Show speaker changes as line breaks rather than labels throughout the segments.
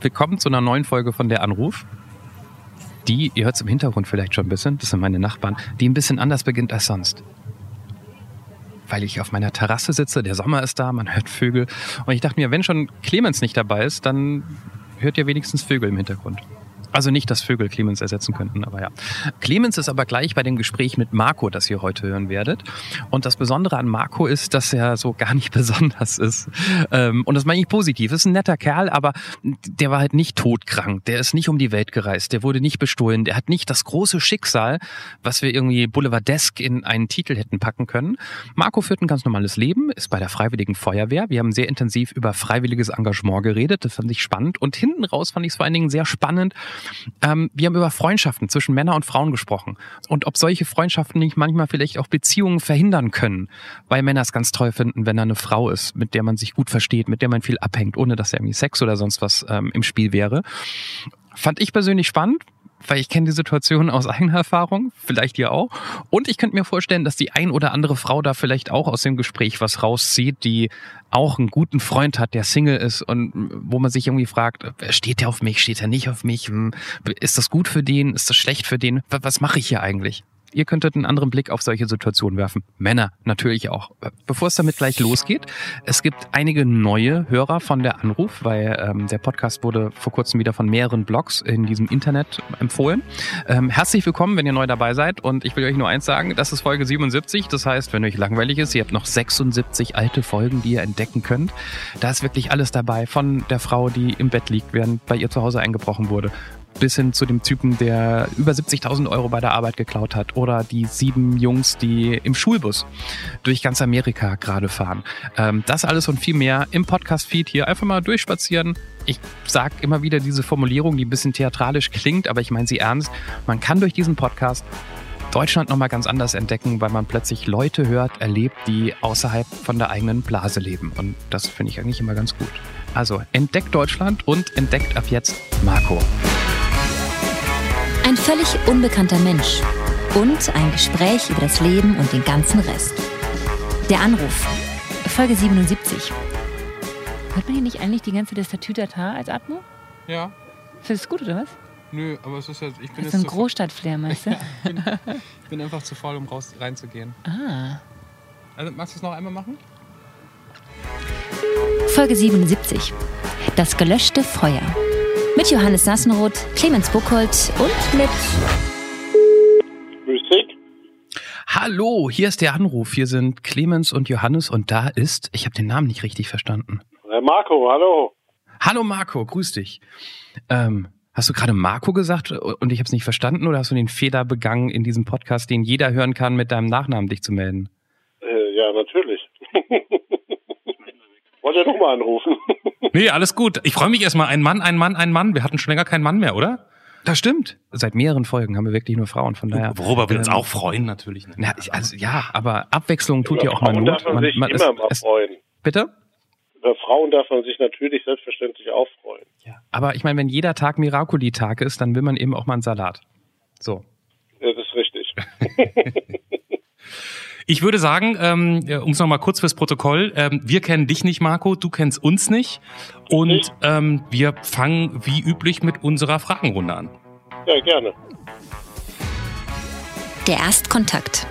Willkommen zu einer neuen Folge von Der Anruf. Die, ihr hört es im Hintergrund vielleicht schon ein bisschen, das sind meine Nachbarn, die ein bisschen anders beginnt als sonst. Weil ich auf meiner Terrasse sitze, der Sommer ist da, man hört Vögel. Und ich dachte mir, wenn schon Clemens nicht dabei ist, dann hört ihr wenigstens Vögel im Hintergrund. Also nicht, dass Vögel Clemens ersetzen könnten, aber ja. Clemens ist aber gleich bei dem Gespräch mit Marco, das ihr heute hören werdet. Und das Besondere an Marco ist, dass er so gar nicht besonders ist. Ähm, und das meine ich positiv. Ist ein netter Kerl, aber der war halt nicht todkrank. Der ist nicht um die Welt gereist. Der wurde nicht bestohlen. Der hat nicht das große Schicksal, was wir irgendwie boulevardesk in einen Titel hätten packen können. Marco führt ein ganz normales Leben, ist bei der Freiwilligen Feuerwehr. Wir haben sehr intensiv über freiwilliges Engagement geredet. Das fand ich spannend. Und hinten raus fand ich es vor allen Dingen sehr spannend, ähm, wir haben über Freundschaften zwischen Männern und Frauen gesprochen. Und ob solche Freundschaften nicht manchmal vielleicht auch Beziehungen verhindern können, weil Männer es ganz toll finden, wenn da eine Frau ist, mit der man sich gut versteht, mit der man viel abhängt, ohne dass da irgendwie Sex oder sonst was ähm, im Spiel wäre. Fand ich persönlich spannend, weil ich kenne die Situation aus eigener Erfahrung, vielleicht ihr auch. Und ich könnte mir vorstellen, dass die ein oder andere Frau da vielleicht auch aus dem Gespräch was rauszieht, die auch einen guten Freund hat, der Single ist und wo man sich irgendwie fragt, steht der auf mich, steht er nicht auf mich? Hm, ist das gut für den? Ist das schlecht für den? Was mache ich hier eigentlich? Ihr könntet einen anderen Blick auf solche Situationen werfen. Männer natürlich auch. Bevor es damit gleich losgeht, es gibt einige neue Hörer von der Anruf, weil ähm, der Podcast wurde vor kurzem wieder von mehreren Blogs in diesem Internet empfohlen. Ähm, herzlich willkommen, wenn ihr neu dabei seid. Und ich will euch nur eins sagen, das ist Folge 77. Das heißt, wenn euch langweilig ist, ihr habt noch 76 alte Folgen, die ihr entdecken könnt. Da ist wirklich alles dabei. Von der Frau, die im Bett liegt, während bei ihr zu Hause eingebrochen wurde, bis hin zu dem Typen, der über 70.000 Euro bei der Arbeit geklaut hat oder die sieben Jungs, die im Schulbus durch ganz Amerika gerade fahren. Ähm, das alles und viel mehr im Podcast-Feed hier einfach mal durchspazieren. Ich sag immer wieder diese Formulierung, die ein bisschen theatralisch klingt, aber ich meine sie ernst. Man kann durch diesen Podcast Deutschland nochmal ganz anders entdecken, weil man plötzlich Leute hört, erlebt, die außerhalb von der eigenen Blase leben. Und das finde ich eigentlich immer ganz gut. Also entdeckt Deutschland und entdeckt ab jetzt Marco.
Ein völlig unbekannter Mensch und ein Gespräch über das Leben und den ganzen Rest. Der Anruf, Folge 77. Hört man hier nicht eigentlich die ganze das Tatütata als Atmo?
Ja.
Findest du es gut oder was?
Nö, aber es ist ja. Ich bin
das ist ein Großstadtflair, meinst du?
ich, bin, ich bin einfach zu faul, um raus reinzugehen.
Ah.
Also, magst du es noch einmal machen?
Folge 77. Das gelöschte Feuer. Mit Johannes Sassenroth, Clemens Buchholz und mit.
Grüß dich.
Hallo, hier ist der Anruf. Hier sind Clemens und Johannes und da ist, ich habe den Namen nicht richtig verstanden.
Herr Marco, hallo.
Hallo Marco, grüß dich. Ähm, hast du gerade Marco gesagt und ich habe es nicht verstanden oder hast du den Fehler begangen, in diesem Podcast, den jeder hören kann, mit deinem Nachnamen dich zu melden?
Äh, ja, natürlich. Wollt ihr nochmal anrufen?
Nee, alles gut. Ich freue mich erstmal. Ein Mann, ein Mann, ein Mann. Wir hatten schon länger keinen Mann mehr, oder?
Das stimmt. Seit mehreren Folgen haben wir wirklich nur Frauen, von daher.
Worüber wir uns ähm, auch freuen, natürlich. Ne?
Na, also, ja, aber Abwechslung tut ja auch mal Not.
Darf man, man sich man, immer es, mal freuen.
Bitte?
Über Frauen darf man sich natürlich selbstverständlich auch freuen.
Ja. Aber ich meine, wenn jeder Tag Miracoli-Tag ist, dann will man eben auch mal einen Salat. So.
Ja, das ist richtig.
Ich würde sagen, ähm, um es nochmal kurz fürs Protokoll, ähm, wir kennen dich nicht, Marco, du kennst uns nicht. Und ähm, wir fangen wie üblich mit unserer Fragenrunde an.
Ja, gerne.
Der Erstkontakt.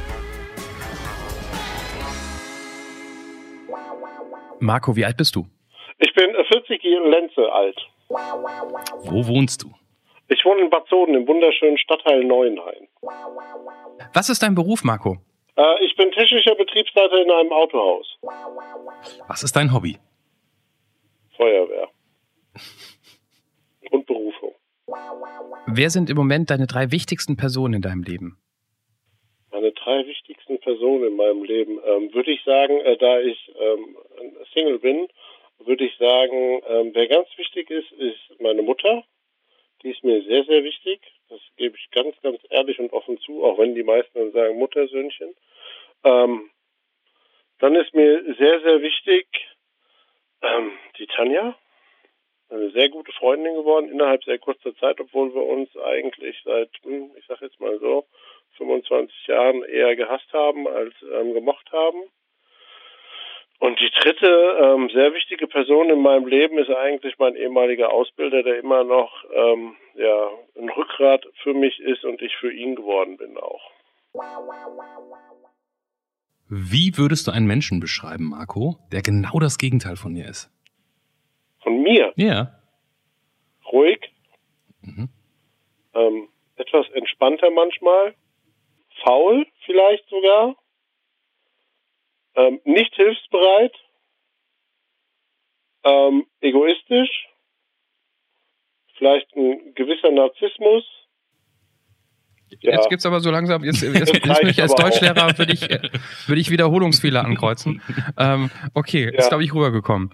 Marco, wie alt bist du?
Ich bin 40 Jahre Lenze alt.
Wo wohnst du?
Ich wohne in Bad Soden, im wunderschönen Stadtteil Neuenhain.
Was ist dein Beruf, Marco?
Äh, ich bin technischer Betriebsleiter in einem Autohaus.
Was ist dein Hobby?
Feuerwehr. Und Berufung.
Wer sind im Moment deine drei wichtigsten Personen in deinem Leben?
Meine drei wichtigsten Personen in meinem Leben, ähm, würde ich sagen, äh, da ich ähm, Single bin, würde ich sagen, ähm, wer ganz wichtig ist, ist meine Mutter. Die ist mir sehr, sehr wichtig. Das gebe ich ganz, ganz ehrlich und offen zu, auch wenn die meisten dann sagen Muttersöhnchen. Ähm, dann ist mir sehr, sehr wichtig ähm, die Tanja. Eine sehr gute Freundin geworden innerhalb sehr kurzer Zeit, obwohl wir uns eigentlich seit, hm, ich sag jetzt mal so, 25 Jahren eher gehasst haben als ähm, gemocht haben. Und die dritte ähm, sehr wichtige Person in meinem Leben ist eigentlich mein ehemaliger Ausbilder, der immer noch ähm, ja, ein Rückgrat für mich ist und ich für ihn geworden bin auch.
Wie würdest du einen Menschen beschreiben, Marco, der genau das Gegenteil von dir ist?
Von mir?
Ja.
Ruhig. Mhm. Ähm, etwas entspannter manchmal. Faul vielleicht sogar. Ähm, nicht hilfsbereit. Ähm, egoistisch. Vielleicht ein gewisser Narzissmus.
Ja. Jetzt gibt's aber so langsam, jetzt, jetzt, jetzt bin ich als Deutschlehrer, würde ich, würde ich Wiederholungsfehler ankreuzen. ähm, okay, ja. ist glaube ich rübergekommen.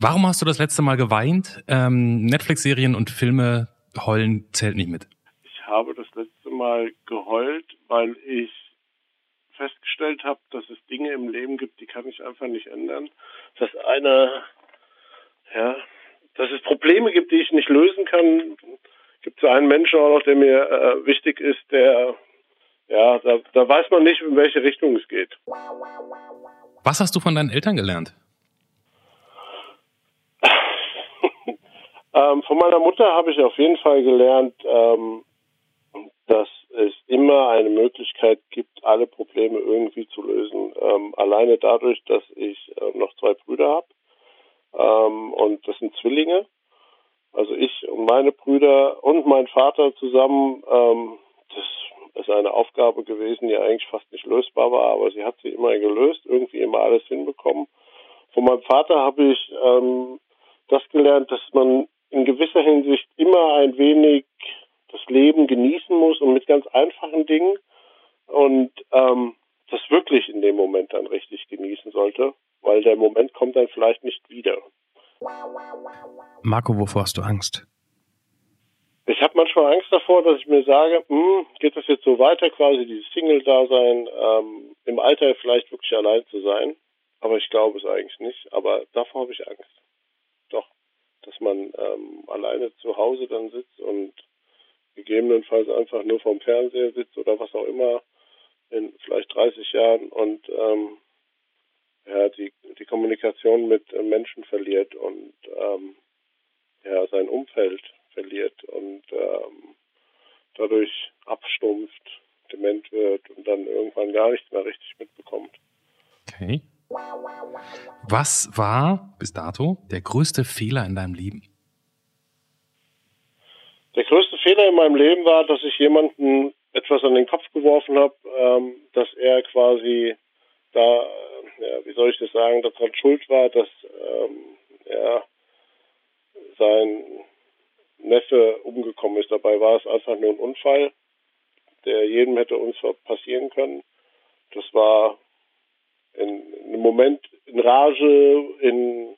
Warum hast du das letzte Mal geweint? Ähm, Netflix-Serien und Filme heulen zählt nicht mit.
Ich habe das letzte Mal geheult, weil ich festgestellt habe, dass es Dinge im Leben gibt, die kann ich einfach nicht ändern. Dass einer, ja, dass es Probleme gibt, die ich nicht lösen kann. Gibt es einen Menschen auch noch, der mir äh, wichtig ist, der, ja, da, da weiß man nicht, in welche Richtung es geht.
Was hast du von deinen Eltern gelernt?
ähm, von meiner Mutter habe ich auf jeden Fall gelernt, ähm, dass es immer eine Möglichkeit gibt, alle Probleme irgendwie zu lösen. Ähm, alleine dadurch, dass ich äh, noch zwei Brüder habe ähm, und das sind Zwillinge. Also ich und meine Brüder und mein Vater zusammen, ähm, das ist eine Aufgabe gewesen, die eigentlich fast nicht lösbar war, aber sie hat sie immer gelöst, irgendwie immer alles hinbekommen. Von meinem Vater habe ich ähm, das gelernt, dass man in gewisser Hinsicht immer ein wenig das Leben genießen muss und mit ganz einfachen Dingen und ähm, das wirklich in dem Moment dann richtig genießen sollte, weil der Moment kommt dann vielleicht nicht wieder.
Marco, wovor hast du Angst?
Ich habe manchmal Angst davor, dass ich mir sage, hm, geht das jetzt so weiter, quasi dieses Single-Dasein, ähm, im Alter vielleicht wirklich allein zu sein. Aber ich glaube es eigentlich nicht. Aber davor habe ich Angst. Doch, dass man ähm, alleine zu Hause dann sitzt und gegebenenfalls einfach nur vom Fernseher sitzt oder was auch immer in vielleicht 30 Jahren und ähm, ja, die, die Kommunikation mit Menschen verliert und ähm, ja, sein Umfeld verliert und ähm, dadurch abstumpft, dement wird und dann irgendwann gar nichts mehr richtig mitbekommt.
Okay. Was war bis dato der größte Fehler in deinem Leben?
Der größte Fehler in meinem Leben war, dass ich jemanden etwas an den Kopf geworfen habe, ähm, dass er quasi da, ja, wie soll ich das sagen, daran schuld war, dass ähm, ja, sein Neffe umgekommen ist. Dabei war es einfach nur ein Unfall, der jedem hätte uns passieren können. Das war in einem Moment in Rage, in,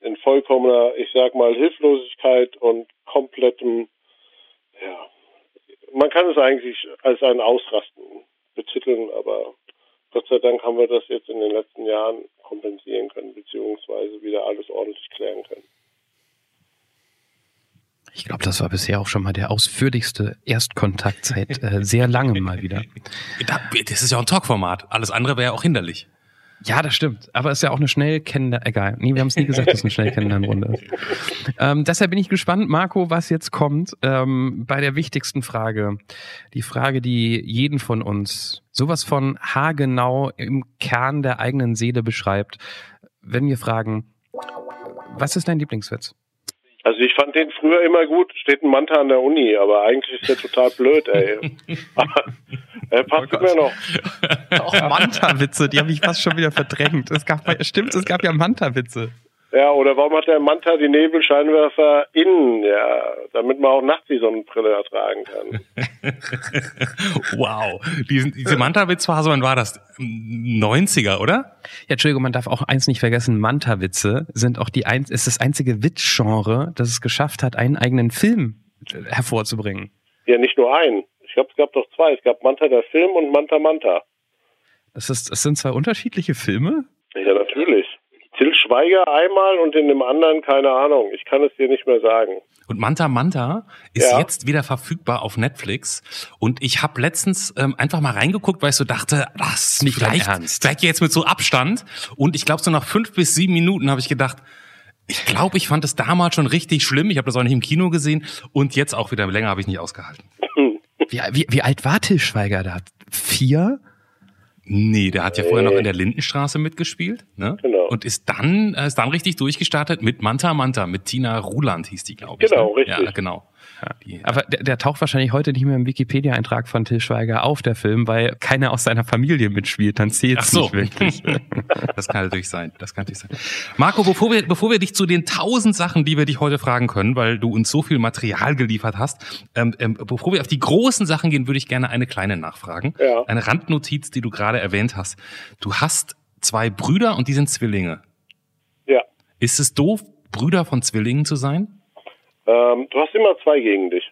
in vollkommener, ich sag mal, Hilflosigkeit und komplettem ja, man kann es eigentlich als ein Ausrasten betiteln, aber Gott sei Dank haben wir das jetzt in den letzten Jahren kompensieren können, beziehungsweise wieder alles ordentlich klären können.
Ich glaube, das war bisher auch schon mal der ausführlichste Erstkontakt seit äh, sehr langem mal wieder.
Das ist ja auch ein Talkformat. Alles andere wäre ja auch hinderlich.
Ja, das stimmt. Aber es ist ja auch eine schnell kennende, egal. Nee, wir haben es nie gesagt, dass es eine schnell kennende Runde ist. Ähm, deshalb bin ich gespannt, Marco, was jetzt kommt ähm, bei der wichtigsten Frage. Die Frage, die jeden von uns sowas von haargenau im Kern der eigenen Seele beschreibt. Wenn wir fragen, was ist dein Lieblingswitz?
Also ich fand den früher immer gut, steht ein Manta an der Uni, aber eigentlich ist der total blöd, ey. er passt oh immer noch.
Auch Manta-Witze, die habe ich fast schon wieder verdrängt. Es gab, stimmt, es gab ja Manta-Witze.
Ja, oder warum hat der Manta die Nebelscheinwerfer innen? Ja, damit man auch nachts die Sonnenbrille ertragen kann.
wow. Diesen, diese Manta-Witzphase, wann war das? 90er, oder?
Ja, Entschuldigung, man darf auch eins nicht vergessen. Manta-Witze sind auch die ein, ist das einzige Witzgenre, das es geschafft hat, einen eigenen Film hervorzubringen.
Ja, nicht nur einen. Ich glaube, es gab doch zwei. Es gab Manta der Film und Manta Manta.
Das, ist, das sind zwei unterschiedliche Filme?
Ja, natürlich. Till Schweiger einmal und in dem anderen keine Ahnung. Ich kann es dir nicht mehr sagen.
Und Manta Manta ist
Ja.
jetzt wieder verfügbar auf Netflix. Und ich habe letztens ähm, einfach mal reingeguckt, weil ich so dachte, das
Nicht dein
vielleicht,
Ernst.
vielleicht jetzt mit so Abstand. Und ich glaube, so nach fünf bis sieben Minuten habe ich gedacht, ich glaube, ich fand es damals schon richtig schlimm. Ich habe das auch nicht im Kino gesehen. Und jetzt auch wieder länger habe ich nicht ausgehalten.
Wie, wie, wie alt war Till Schweiger da? Vier?
Nee, der hat ja vorher noch in der Lindenstraße mitgespielt, ne?
Genau.
Und ist dann, äh, ist dann richtig durchgestartet mit Manta Manta, mit Tina Ruland hieß die, glaube ich.
Genau,
ne?
richtig.
Ja, genau. Die,
Aber der, der taucht wahrscheinlich heute nicht mehr im Wikipedia-Eintrag von Till Schweiger auf, der Film, weil keiner aus seiner Familie mitspielt. Dann zählt es
so.
nicht wirklich.
Das kann natürlich sein. Das kann natürlich sein. Marco, bevor wir, bevor wir dich zu den tausend Sachen, die wir dich heute fragen können, weil du uns so viel Material geliefert hast, ähm, ähm, bevor wir auf die großen Sachen gehen, würde ich gerne eine kleine nachfragen.
Ja.
Eine Randnotiz, die du gerade erwähnt hast. Du hast zwei Brüder und die sind Zwillinge.
Ja.
Ist es doof, Brüder von Zwillingen zu sein?
Ähm, du hast immer zwei gegen dich.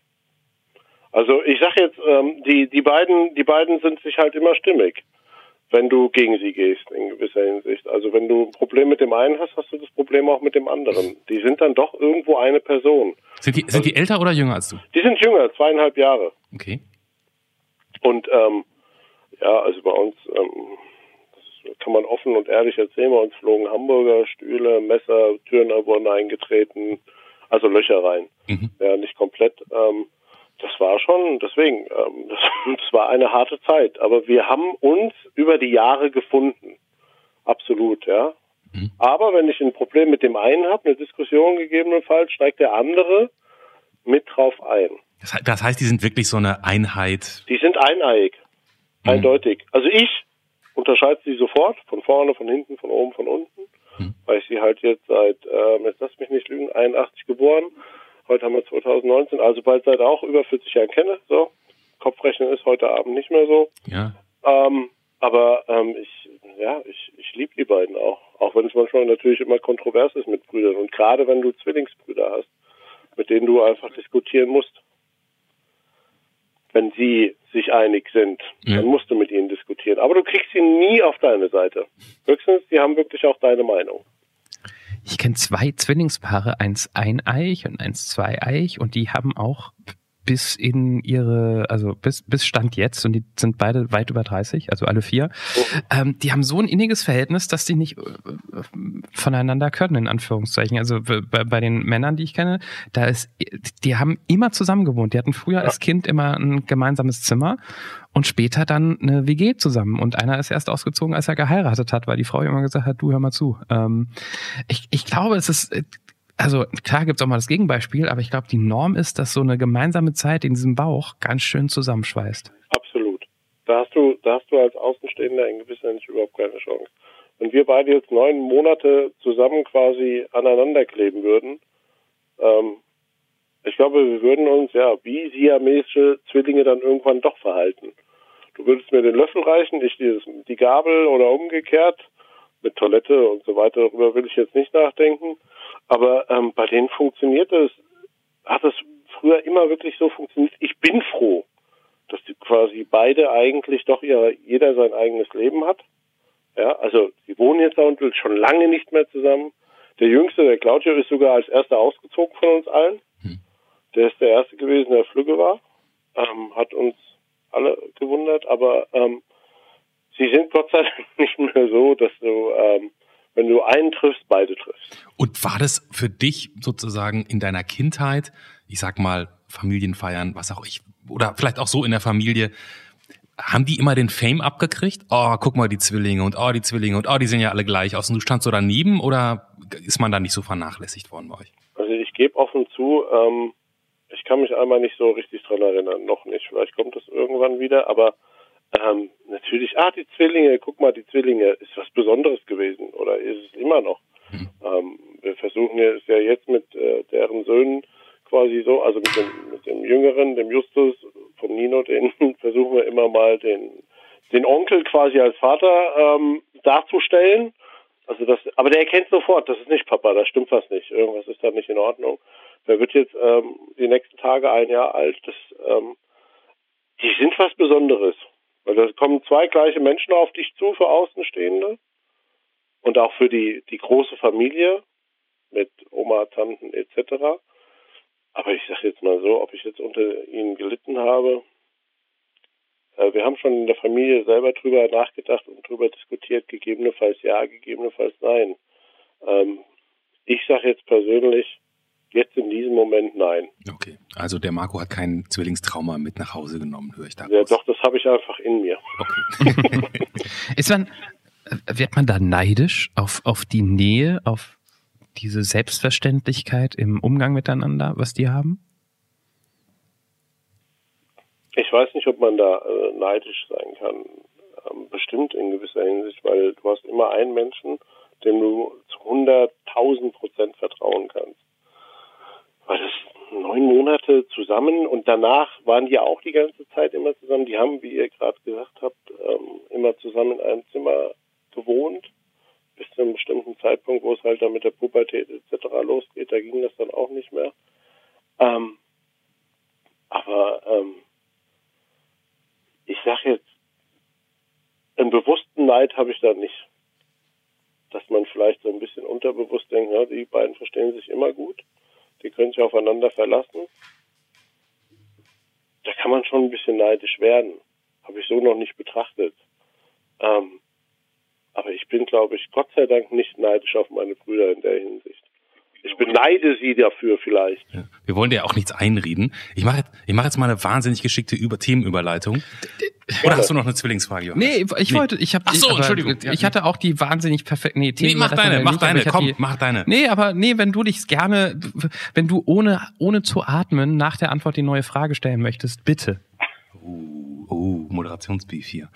Also ich sag jetzt, ähm, die, die beiden, die beiden sind sich halt immer stimmig, wenn du gegen sie gehst, in gewisser Hinsicht. Also wenn du ein Problem mit dem einen hast, hast du das Problem auch mit dem anderen. Die sind dann doch irgendwo eine Person.
Sind die, sind die älter oder jünger als du?
Die sind jünger, zweieinhalb Jahre.
Okay.
Und ähm, ja, also bei uns, ähm, das kann man offen und ehrlich erzählen, bei uns flogen Hamburger Stühle, Messer, Türen wurden eingetreten, also Löcher rein.
Mhm.
Ja, nicht komplett. Ähm, das war schon, deswegen, ähm, das, das war eine harte Zeit. Aber wir haben uns über die Jahre gefunden. Absolut, ja.
Mhm.
Aber wenn ich ein Problem mit dem einen habe, eine Diskussion gegebenenfalls, steigt der andere mit drauf ein.
Das, das heißt, die sind wirklich so eine Einheit.
Die sind eineiig.
Mhm.
Eindeutig. Also ich unterscheide sie sofort, von vorne, von hinten, von oben, von unten,
Mhm.
weil ich sie halt jetzt seit, ähm, jetzt lass mich nicht lügen, 81 geboren. Heute haben wir 2019, also bald seit auch über 40 Jahren kenne. So, Kopfrechnen ist heute Abend nicht mehr so.
Ja.
Ähm, aber ähm, ich, ja, ich, ich liebe die beiden auch. Auch wenn es manchmal natürlich immer kontrovers ist mit Brüdern. Und gerade wenn du Zwillingsbrüder hast, mit denen du einfach diskutieren musst. Wenn sie sich einig sind,
Ja.
dann musst du mit ihnen diskutieren. Aber du kriegst sie nie auf deine Seite. Höchstens, die haben wirklich auch deine Meinung.
Ich kenne zwei Zwillingspaare, eins eineich und eins zweieich und die haben auch bis in ihre, also bis, bis Stand jetzt, und die sind beide weit über 30, also alle vier, ähm, die haben so ein inniges Verhältnis, dass die nicht äh, äh, voneinander können, in Anführungszeichen. Also bei, bei den Männern, die ich kenne, da ist, die haben immer zusammen gewohnt. Die hatten früher als Kind immer ein gemeinsames Zimmer und später dann eine WG zusammen. Und einer ist erst ausgezogen, als er geheiratet hat, weil die Frau immer gesagt hat, du hör mal zu. Ähm, ich, ich glaube, es ist, also klar gibt's auch mal das Gegenbeispiel, aber ich glaube, die Norm ist, dass so eine gemeinsame Zeit in diesem Bauch ganz schön zusammenschweißt.
Absolut. Da hast du, da hast du als Außenstehender in gewisser Hinsicht überhaupt keine Chance. Wenn wir beide jetzt neun Monate zusammen quasi aneinander kleben würden, ähm, ich glaube, wir würden uns ja wie siamesische Zwillinge dann irgendwann doch verhalten. Du würdest mir den Löffel reichen, ich dieses, die Gabel oder umgekehrt. Mit Toilette und so weiter, darüber will ich jetzt nicht nachdenken. Aber ähm, bei denen funktioniert es, hat es früher immer wirklich so funktioniert. Ich bin froh, dass die quasi beide eigentlich doch ihr, jeder sein eigenes Leben hat. Ja, also die wohnen jetzt auch schon lange nicht mehr zusammen. Der Jüngste, der Claudio, ist sogar als erster ausgezogen von uns allen. Der ist der Erste gewesen, der Flügge war. Ähm, hat uns alle gewundert, aber ähm, sie sind Gott sei Dank nicht mehr so, dass du, ähm, wenn du einen triffst, beide triffst.
Und war das für dich sozusagen in deiner Kindheit, ich sag mal, Familienfeiern, was auch ich, oder vielleicht auch so in der Familie, haben die immer den Fame abgekriegt? Oh, guck mal, die Zwillinge und oh, die Zwillinge und oh, die sehen ja alle gleich aus. Und du standst so daneben oder ist man da nicht so vernachlässigt worden bei euch?
Also ich gebe offen zu, ähm, ich kann mich einmal nicht so richtig dran erinnern, noch nicht. Vielleicht kommt es irgendwann wieder, aber ähm, natürlich, ah, die Zwillinge, guck mal, die Zwillinge, ist was Besonderes gewesen oder ist es immer noch? Ähm, wir versuchen ja- es ja jetzt mit äh, deren Söhnen quasi so, also mit dem, mit dem Jüngeren, dem Justus, vom Nino, den versuchen wir immer mal den, den Onkel quasi als Vater ähm, darzustellen. Also das, aber der erkennt sofort, das ist nicht Papa, da stimmt was nicht, irgendwas ist da nicht in Ordnung. Der wird jetzt ähm, die nächsten Tage ein Jahr alt. Das, ähm, die sind was Besonderes, weil da kommen zwei gleiche Menschen auf dich zu für Außenstehende. und auch für die, die große Familie mit Oma, Tanten etc. Aber ich sage jetzt mal so, ob ich jetzt unter ihnen gelitten habe. Äh, wir haben schon in der Familie selber drüber nachgedacht und drüber diskutiert, gegebenenfalls ja, gegebenenfalls nein. Ähm, ich sage jetzt persönlich, jetzt in diesem Moment nein.
Okay, also der Marco hat kein Zwillingstrauma mit nach Hause genommen, höre ich da.
Ja, doch, das habe ich einfach in mir.
Okay.
Ist man, wird man da neidisch auf, auf die Nähe, auf diese Selbstverständlichkeit im Umgang miteinander, was die haben?
Ich weiß nicht, ob man da äh, neidisch sein kann. Ähm, bestimmt in gewisser Hinsicht, weil du hast immer einen Menschen, dem du zu 100.000 Prozent vertrauen kannst. Weil das neun Monate zusammen und danach waren die auch die ganze Zeit immer zusammen. Die haben, wie ihr gerade gesagt habt, ähm, immer zusammen in einem Zimmer gewohnt bis zu einem bestimmten Zeitpunkt, wo es halt dann mit der Pubertät etc. losgeht. Da ging das dann auch nicht mehr. Ähm, aber ähm, ich sage jetzt, einen bewussten Neid habe ich da nicht. Dass man vielleicht so ein bisschen unterbewusst denkt, ja, die beiden verstehen sich immer gut, die können sich aufeinander verlassen. Da kann man schon ein bisschen neidisch werden. Habe ich so noch nicht betrachtet. Ähm, aber ich bin, glaube ich, Gott sei Dank nicht neidisch auf meine Brüder in der Hinsicht. Ich beneide sie dafür vielleicht.
Ja. Wir wollen dir ja auch nichts einreden. Ich mache jetzt, ich mache jetzt mal eine wahnsinnig geschickte Über Themenüberleitung. Oder hast du noch eine Zwillingsfrage, Johannes?
Nee, ich wollte, ich habe,
Ach so,
aber
Entschuldigung.
Ich hatte auch die wahnsinnig perfekten, nee,
Nee, mach
Themen-
deine, mach
nicht,
deine,
ich
komm,
die,
mach deine.
Nee, aber nee, wenn du dich gerne, wenn du ohne, ohne zu atmen nach der Antwort die neue Frage stellen möchtest, bitte.
Oh, oh Moderationsbeef hier.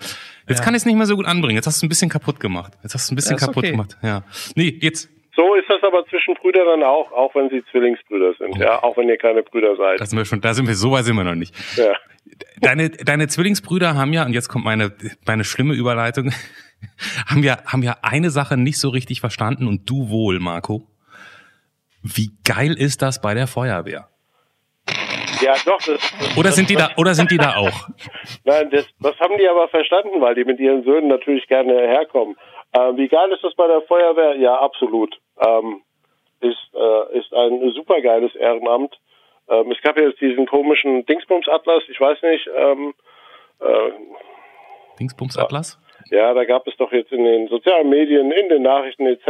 Jetzt kann ich es nicht mehr so gut anbringen. Jetzt hast du ein bisschen kaputt gemacht. Jetzt hast du ein bisschen
Ja,
kaputt
okay.
gemacht. Ja. Nee, jetzt,
So ist das aber zwischen Brüdern dann auch, auch wenn sie Zwillingsbrüder sind, ja, auch wenn ihr keine Brüder seid.
da sind wir schon, da sind wir, so weit sind wir noch nicht.
Ja.
Deine, deine Zwillingsbrüder haben ja, und jetzt kommt meine, meine schlimme Überleitung, haben ja, haben ja eine Sache nicht so richtig verstanden und du wohl, Marco. Wie geil ist das bei der Feuerwehr?
Ja, doch. Das,
Oder sind die da, oder sind die da auch?
Nein, das, das haben die aber verstanden, weil die mit ihren Söhnen natürlich gerne herkommen. Ähm, wie geil ist das bei der Feuerwehr? Ja, absolut. Ähm, ist, äh, ist ein supergeiles Ehrenamt. Ähm, es gab ja jetzt diesen komischen Dingsbums-Atlas, ich weiß nicht, ähm, äh,
Dingsbums Atlas?
ja, da gab es doch jetzt in den sozialen Medien, in den Nachrichten etc.,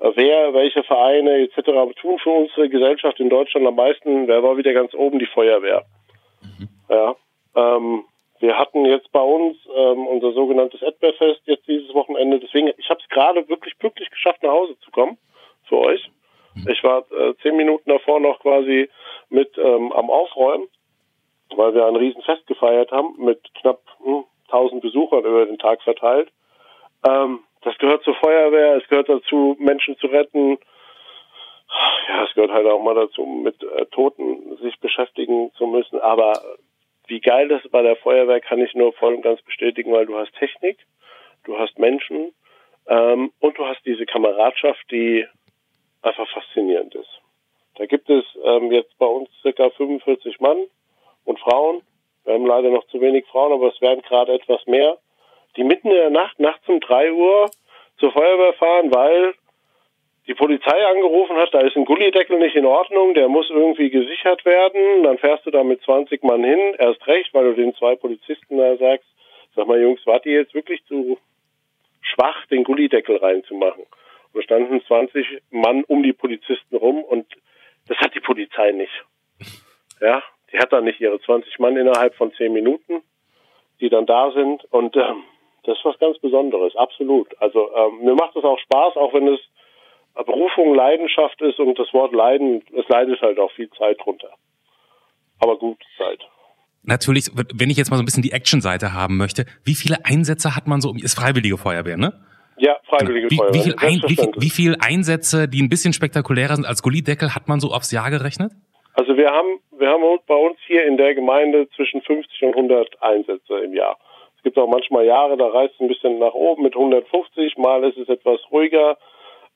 äh, wer, welche Vereine etc. tun für unsere Gesellschaft in Deutschland am meisten. Wer war wieder ganz oben? Die Feuerwehr. Ja. Ähm, wir hatten jetzt bei uns ähm, unser sogenanntes Erdbeerfest jetzt dieses Wochenende. Deswegen, ich habe es gerade wirklich pünktlich geschafft, nach Hause zu kommen für euch. Ich war äh, zehn Minuten davor noch quasi mit ähm, am Aufräumen, weil wir ein Riesenfest gefeiert haben mit knapp hm, 1000 Besuchern über den Tag verteilt. Ähm, das gehört zur Feuerwehr, es gehört dazu, Menschen zu retten. Ja, es gehört halt auch mal dazu, mit äh, Toten sich beschäftigen zu müssen. Aber wie geil das bei der Feuerwehr, kann ich nur voll und ganz bestätigen, weil du hast Technik, du hast Menschen ähm, und du hast diese Kameradschaft, die einfach faszinierend ist. Da gibt es ähm, jetzt bei uns circa 45 Mann und Frauen. Wir haben leider noch zu wenig Frauen, aber es werden gerade etwas mehr, die mitten in der Nacht, nachts um 3 Uhr zur Feuerwehr fahren, weil die Polizei angerufen hat, da ist ein Gullideckel nicht in Ordnung, der muss irgendwie gesichert werden. Dann fährst du da mit 20 Mann hin, erst recht, weil du den zwei Polizisten da sagst, sag mal Jungs, wart ihr jetzt wirklich zu schwach, den Gullideckel reinzumachen? Und da standen 20 Mann um die Polizisten rum und das hat die Polizei nicht. Ja, die hat dann nicht ihre 20 Mann innerhalb von 10 Minuten, die dann da sind und ähm, das ist was ganz Besonderes, absolut. Also ähm, mir macht es auch Spaß, auch wenn es Berufung Leidenschaft ist und das Wort Leiden, es leidet halt auch viel Zeit drunter. Aber gut, Zeit.
Natürlich, wenn ich jetzt mal so ein bisschen die Action-Seite haben möchte, wie viele Einsätze hat man so, ist freiwillige Feuerwehr, ne?
Ja, Freiwillige
Wie,
Feuerwehr.
wie, viel wie, viel, wie viel Einsätze, die ein bisschen spektakulärer sind als Gullideckel, hat man so aufs Jahr gerechnet?
Also wir haben, wir haben bei uns hier in der Gemeinde zwischen 50 und 100 Einsätze im Jahr. Es gibt auch manchmal Jahre, da reißt es ein bisschen nach oben mit 150, mal ist es etwas ruhiger.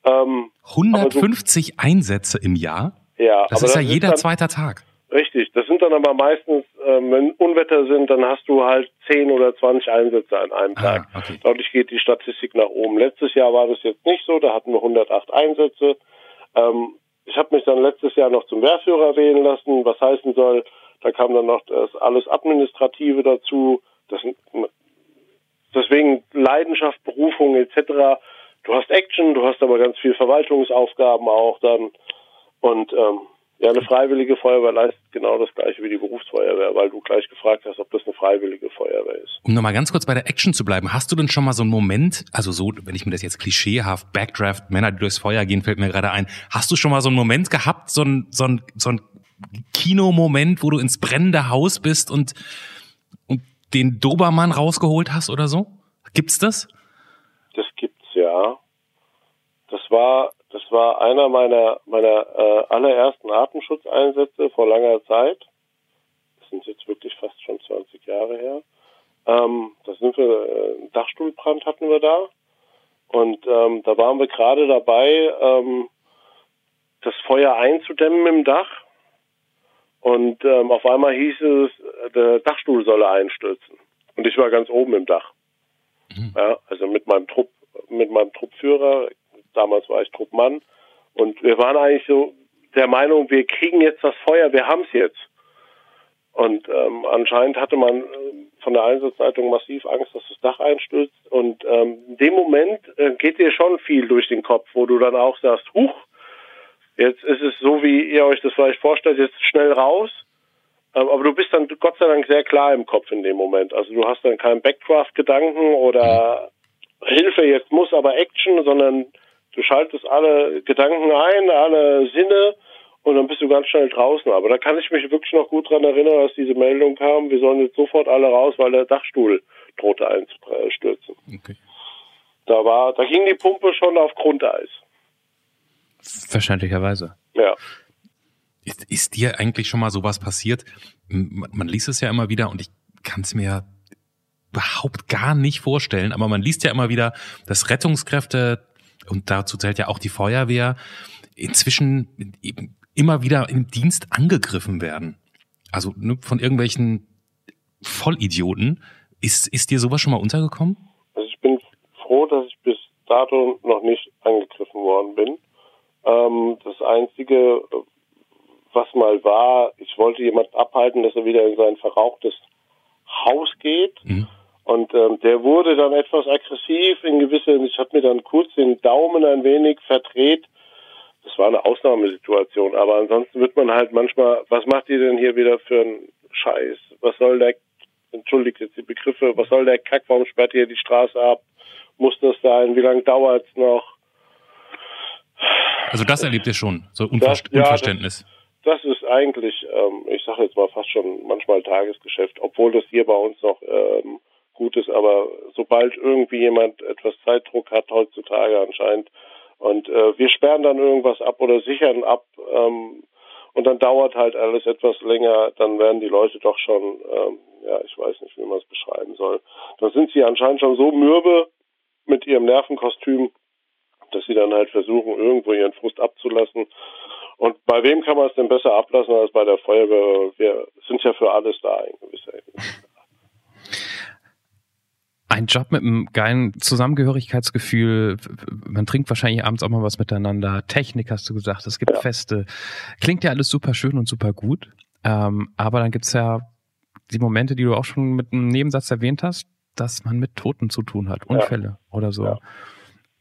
Ähm,
150 Einsätze im Jahr?
ja,
Das ist ja jeder
dann,
zweite Tag.
Richtig, das sind dann aber meistens, ähm, wenn Unwetter sind, dann hast du halt 10 oder 20 Einsätze an einem
Ah,
Tag.
okay.
Dadurch geht die Statistik nach oben. Letztes Jahr war das jetzt nicht so, da hatten wir 108 Einsätze. Ähm, ich habe mich dann letztes Jahr noch zum Wehrführer wählen lassen, was heißen soll, da kam dann noch das alles Administrative dazu, das, deswegen Leidenschaft, Berufung etc. Du hast Action, du hast aber ganz viel Verwaltungsaufgaben auch dann und ähm, ja, eine freiwillige Feuerwehr leistet genau das gleiche wie die Berufsfeuerwehr, weil du gleich gefragt hast, ob das eine freiwillige Feuerwehr ist.
Um nochmal ganz kurz bei der Action zu bleiben, hast du denn schon mal so einen Moment, also so, wenn ich mir das jetzt klischeehaft, Backdraft, Männer, die durchs Feuer gehen, fällt mir gerade ein, hast du schon mal so einen Moment gehabt, so ein, so ein, so ein Kinomoment, wo du ins brennende Haus bist und, und den Dobermann rausgeholt hast oder so? Gibt's das?
Das gibt's ja. Das war das war einer meiner meiner äh, allerersten Atemschutzeinsätze vor langer Zeit. Das sind jetzt wirklich fast schon 20 Jahre her. Ähm, da sind wir äh, einen Dachstuhlbrand hatten wir da und ähm, da waren wir gerade dabei, ähm, das Feuer einzudämmen im Dach. Und ähm, auf einmal hieß es, der Dachstuhl solle einstürzen. Und ich war ganz oben im Dach. Ja, also mit meinem Trupp, mit meinem Truppführer, damals war ich Truppmann, und wir waren eigentlich so der Meinung, wir kriegen jetzt das Feuer, wir haben es jetzt. Und ähm, anscheinend hatte man äh, von der Einsatzleitung massiv Angst, dass das Dach einstürzt. Und ähm, in dem Moment äh, geht dir schon viel durch den Kopf, wo du dann auch sagst, huch, jetzt ist es so, wie ihr euch das vielleicht vorstellt, jetzt schnell raus. Ähm, aber du bist dann Gott sei Dank sehr klar im Kopf in dem Moment. Also du hast dann keinen Backdraft-Gedanken oder Hilfe, jetzt muss aber Action, sondern du schaltest alle Gedanken ein, alle Sinne und dann bist du ganz schnell draußen. Aber da kann ich mich wirklich noch gut dran erinnern, als diese Meldung kam, wir sollen jetzt sofort alle raus, weil der Dachstuhl drohte einzustürzen.
Okay.
Da war, da ging die Pumpe schon auf Grundeis.
Verständlicherweise.
Ja.
Ist, ist dir eigentlich schon mal sowas passiert? M- Man liest es ja immer wieder und ich kann es mir überhaupt gar nicht vorstellen, aber man liest ja immer wieder, dass Rettungskräfte, und dazu zählt ja auch die Feuerwehr, inzwischen eben immer wieder im Dienst angegriffen werden. Also ne, von irgendwelchen Vollidioten. Ist, ist dir sowas schon mal untergekommen?
Also ich bin froh, dass ich bis dato noch nicht angegriffen worden bin. Ähm, das Einzige, was mal war, ich wollte jemand abhalten, dass er wieder in sein verrauchtes Haus geht.
Mhm.
Und ähm, der wurde dann etwas aggressiv in gewissen, ich habe mir dann kurz den Daumen ein wenig verdreht. Das war eine Ausnahmesituation, aber ansonsten wird man halt manchmal, was macht ihr denn hier wieder für einen Scheiß? Was soll der, entschuldigt jetzt die Begriffe, was soll der Kack, warum sperrt ihr die Straße ab? Muss das sein? Wie lange dauert's noch?
Also das erlebt ihr schon, so Unver
ja,
Unverständnis.
Das ist eigentlich, ähm, ich sage jetzt mal fast schon manchmal Tagesgeschäft, obwohl das hier bei uns noch ähm, gut ist, aber sobald irgendwie jemand etwas Zeitdruck hat heutzutage anscheinend und äh, wir sperren dann irgendwas ab oder sichern ab ähm, und dann dauert halt alles etwas länger, dann werden die Leute doch schon, ähm, ja, ich weiß nicht, wie man es beschreiben soll. Dann sind sie anscheinend schon so mürbe mit ihrem Nervenkostüm, dass sie dann halt versuchen, irgendwo ihren Frust abzulassen. Und bei wem kann man es denn besser ablassen als bei der Feuerwehr? Wir sind ja für alles da in gewisser Hinsicht.
Ein Job mit einem geilen Zusammengehörigkeitsgefühl. Man trinkt wahrscheinlich abends auch mal was miteinander. Technik hast du gesagt, es gibt
Ja.
Feste. Klingt ja alles super schön und super gut. Ähm, aber dann gibt's ja die Momente, die du auch schon mit einem Nebensatz erwähnt hast, dass man mit Toten zu tun hat, Unfälle oder so.
Ja.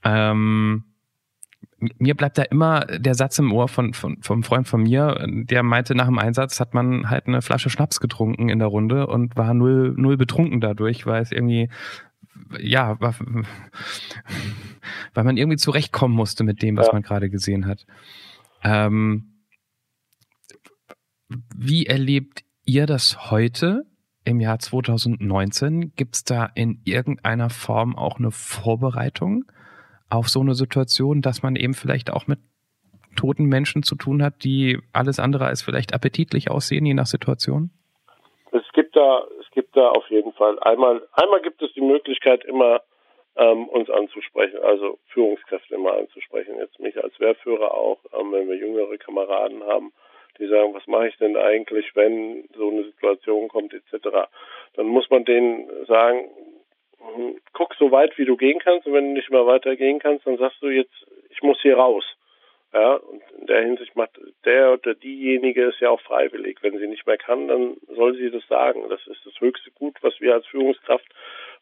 Ähm, mir bleibt da immer der Satz im Ohr von, von vom Freund von mir, der meinte, nach dem Einsatz hat man halt eine Flasche Schnaps getrunken in der Runde und war null, null betrunken dadurch, weil es irgendwie, ja, war, weil man irgendwie zurechtkommen musste mit dem, was
Ja.
man gerade gesehen hat. Ähm, wie erlebt ihr das heute im Jahr 2019? Gibt es da in irgendeiner Form auch eine Vorbereitung auf so eine Situation, dass man eben vielleicht auch mit toten Menschen zu tun hat, die alles andere als vielleicht appetitlich aussehen, je nach Situation?
Es gibt da, es gibt da auf jeden Fall einmal, einmal gibt es die Möglichkeit immer ähm, uns anzusprechen, also Führungskräfte immer anzusprechen. Jetzt mich als Wehrführer auch, ähm, wenn wir jüngere Kameraden haben, die sagen, was mache ich denn eigentlich, wenn so eine Situation kommt, etc. Dann muss man denen sagen, guck so weit, wie du gehen kannst und wenn du nicht mehr weiter gehen kannst, dann sagst du jetzt, ich muss hier raus. Ja, und in der Hinsicht macht der oder diejenige es ja auch freiwillig. Wenn sie nicht mehr kann, dann soll sie das sagen. Das ist das höchste Gut, was wir als Führungskraft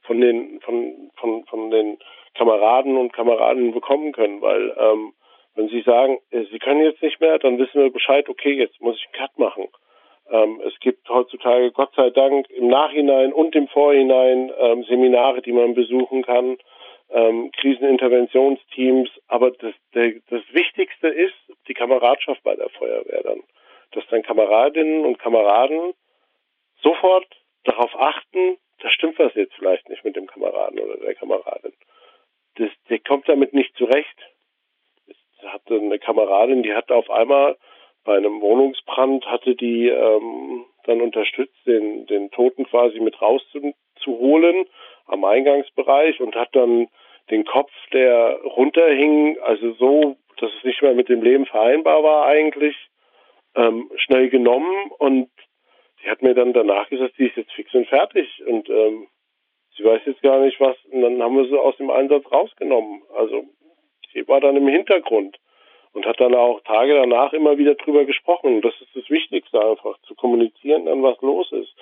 von den von von von den Kameraden und Kameradinnen bekommen können, weil ähm, wenn sie sagen, äh, sie können jetzt nicht mehr, dann wissen wir Bescheid. Okay, jetzt muss ich einen Cut machen. Ähm, es gibt heutzutage Gott sei Dank im Nachhinein und im Vorhinein ähm, Seminare, die man besuchen kann ähm, Kriseninterventionsteams. Aber das, der, das Wichtigste ist die Kameradschaft bei der Feuerwehr dann. Dass dann Kameradinnen und Kameraden sofort darauf achten, da stimmt was jetzt vielleicht nicht mit dem Kameraden oder der Kameradin. Das, der kommt damit nicht zurecht. Ich hatte eine Kameradin, die hat auf einmal bei einem Wohnungsbrand hatte die ähm, dann unterstützt, den, den Toten quasi mit rauszuholen am Eingangsbereich und hat dann den Kopf, der runterhing, also so, dass es nicht mehr mit dem Leben vereinbar war eigentlich, ähm, schnell genommen und die hat mir dann danach gesagt, die ist jetzt fix und fertig und ähm, sie weiß jetzt gar nicht was und dann haben wir sie aus dem Einsatz rausgenommen. Also sie war dann im Hintergrund und hat dann auch Tage danach immer wieder drüber gesprochen. Das ist das Wichtigste einfach, zu kommunizieren, dann was los ist.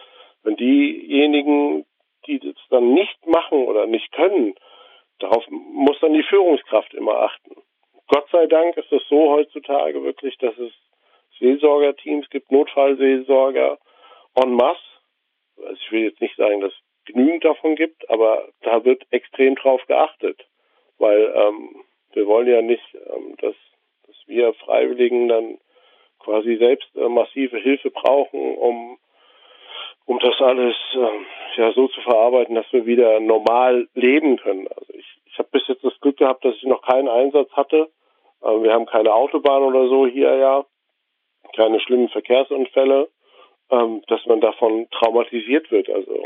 Wenn diejenigen, die das dann nicht machen oder nicht können, darauf muss dann die Führungskraft immer achten. Gott sei Dank ist es so heutzutage wirklich, dass es Seelsorgerteams gibt, Notfallseelsorger en masse. Also ich will jetzt nicht sagen, dass es genügend davon gibt, aber da wird extrem drauf geachtet, weil ähm, wir wollen ja nicht, ähm, dass wir Freiwilligen dann quasi selbst äh, massive Hilfe brauchen, um um das alles äh, ja so zu verarbeiten, dass wir wieder normal leben können. Also ich, ich habe bis jetzt das Glück gehabt, dass ich noch keinen Einsatz hatte. Äh, wir haben keine Autobahn oder so hier ja, keine schlimmen Verkehrsunfälle, ähm, dass man davon traumatisiert wird. Also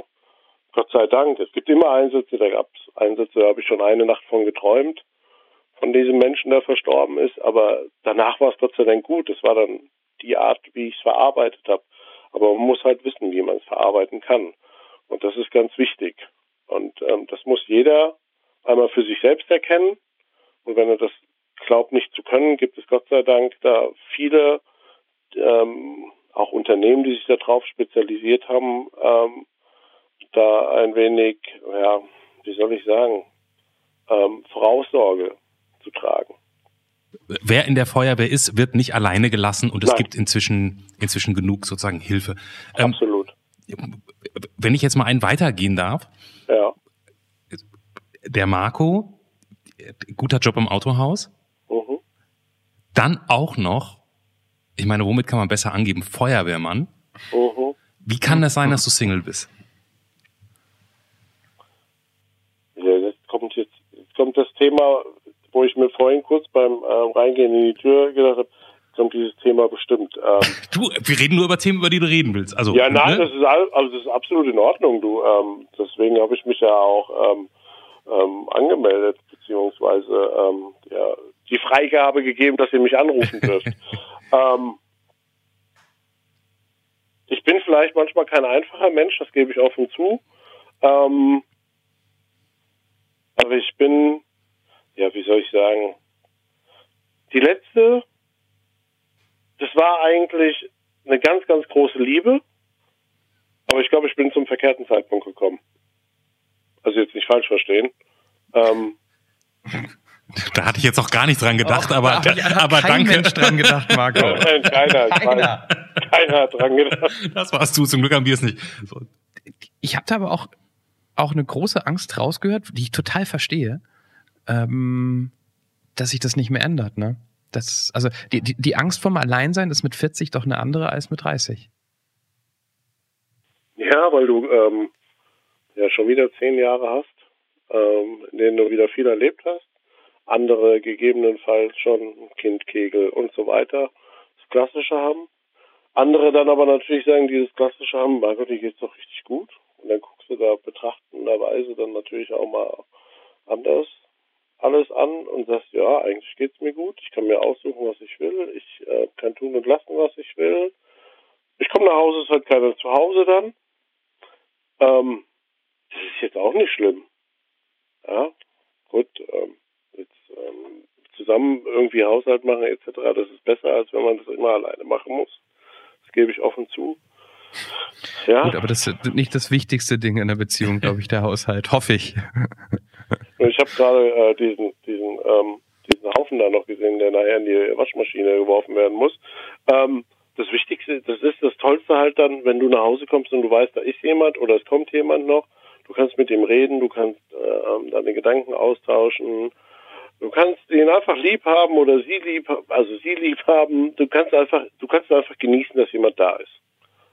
Gott sei Dank. Es gibt immer Einsätze, da gab es Einsätze, da habe ich schon eine Nacht von geträumt, von diesem Menschen, der verstorben ist. Aber danach war es Gott sei Dank gut. Es war dann die Art, wie ich es verarbeitet habe. Aber man muss halt wissen, wie man es verarbeiten kann. Und das ist ganz wichtig. Und ähm, das muss jeder einmal für sich selbst erkennen. Und wenn er das glaubt nicht zu können, gibt es Gott sei Dank da viele, ähm, auch Unternehmen, die sich darauf spezialisiert haben, ähm, da ein wenig, ja, wie soll ich sagen, ähm, Voraussorge zu tragen
wer in der Feuerwehr ist, wird nicht alleine gelassen und es Nein. gibt inzwischen, inzwischen genug sozusagen Hilfe.
Ähm, Absolut.
wenn ich jetzt mal einen weitergehen darf.
Ja.
Der Marco, guter Job im Autohaus. Mhm. Dann auch noch, ich meine, womit kann man besser angeben? Feuerwehrmann. Mhm. Wie kann das sein, dass du Single bist?
Ja, das kommt jetzt, jetzt kommt das Thema wo ich mir vorhin kurz beim ähm, Reingehen in die Tür gedacht habe, kommt dieses Thema bestimmt. Ähm,
du, wir reden nur über Themen, über die du reden willst. Also,
ja, nein, ne? das ist also das ist absolut in Ordnung, du. Ähm, deswegen habe ich mich ja auch ähm, ähm, angemeldet, beziehungsweise ähm, ja, die Freigabe gegeben, dass ihr mich anrufen dürft. ähm, ich bin vielleicht manchmal kein einfacher Mensch, das gebe ich offen zu. Ähm, aber ich bin ja, wie soll ich sagen, die letzte, das war eigentlich eine ganz, ganz große Liebe, aber ich glaube, ich bin zum verkehrten Zeitpunkt gekommen. Also jetzt nicht falsch verstehen. Ähm,
da hatte ich jetzt auch gar nicht dran gedacht, oh, aber,
da aber kein danke. Mensch dran gedacht, Marco.
Nein, keiner, keiner. keiner hat dran gedacht.
Das warst du, zum Glück haben wir es nicht. So.
Ich habe da aber auch, auch eine große Angst rausgehört, die ich total verstehe ähm, dass sich das nicht mehr ändert, ne? Das, also die, die, die Angst vom Alleinsein ist mit 40 doch eine andere als mit 30.
Ja, weil du ähm, ja schon wieder zehn Jahre hast, ähm, in denen du wieder viel erlebt hast. Andere gegebenenfalls schon Kindkegel und so weiter, das Klassische haben. Andere dann aber natürlich sagen, dieses Klassische haben, mein Gott, hier geht's doch richtig gut. Und dann guckst du da betrachtenderweise dann natürlich auch mal anders alles an und sagst, ja, eigentlich geht's mir gut, ich kann mir aussuchen, was ich will, ich äh, kann tun und lassen, was ich will. Ich komme nach Hause, ist halt keiner zu Hause dann. Ähm, das ist jetzt auch nicht schlimm. Ja, gut, ähm, jetzt ähm, zusammen irgendwie Haushalt machen etc., das ist besser, als wenn man das immer alleine machen muss. Das gebe ich offen zu. Ja.
Gut, aber das ist nicht das wichtigste Ding in der Beziehung, glaube ich, der Haushalt. Hoffe ich.
Ich habe gerade äh, diesen, diesen, ähm, diesen Haufen da noch gesehen, der nachher in die Waschmaschine geworfen werden muss. Ähm, das Wichtigste, das ist das Tollste halt dann, wenn du nach Hause kommst und du weißt, da ist jemand oder es kommt jemand noch. Du kannst mit ihm reden, du kannst äh, deine Gedanken austauschen. Du kannst ihn einfach lieb haben oder sie lieb, also sie lieb haben. Du kannst einfach, du kannst einfach genießen, dass jemand da ist.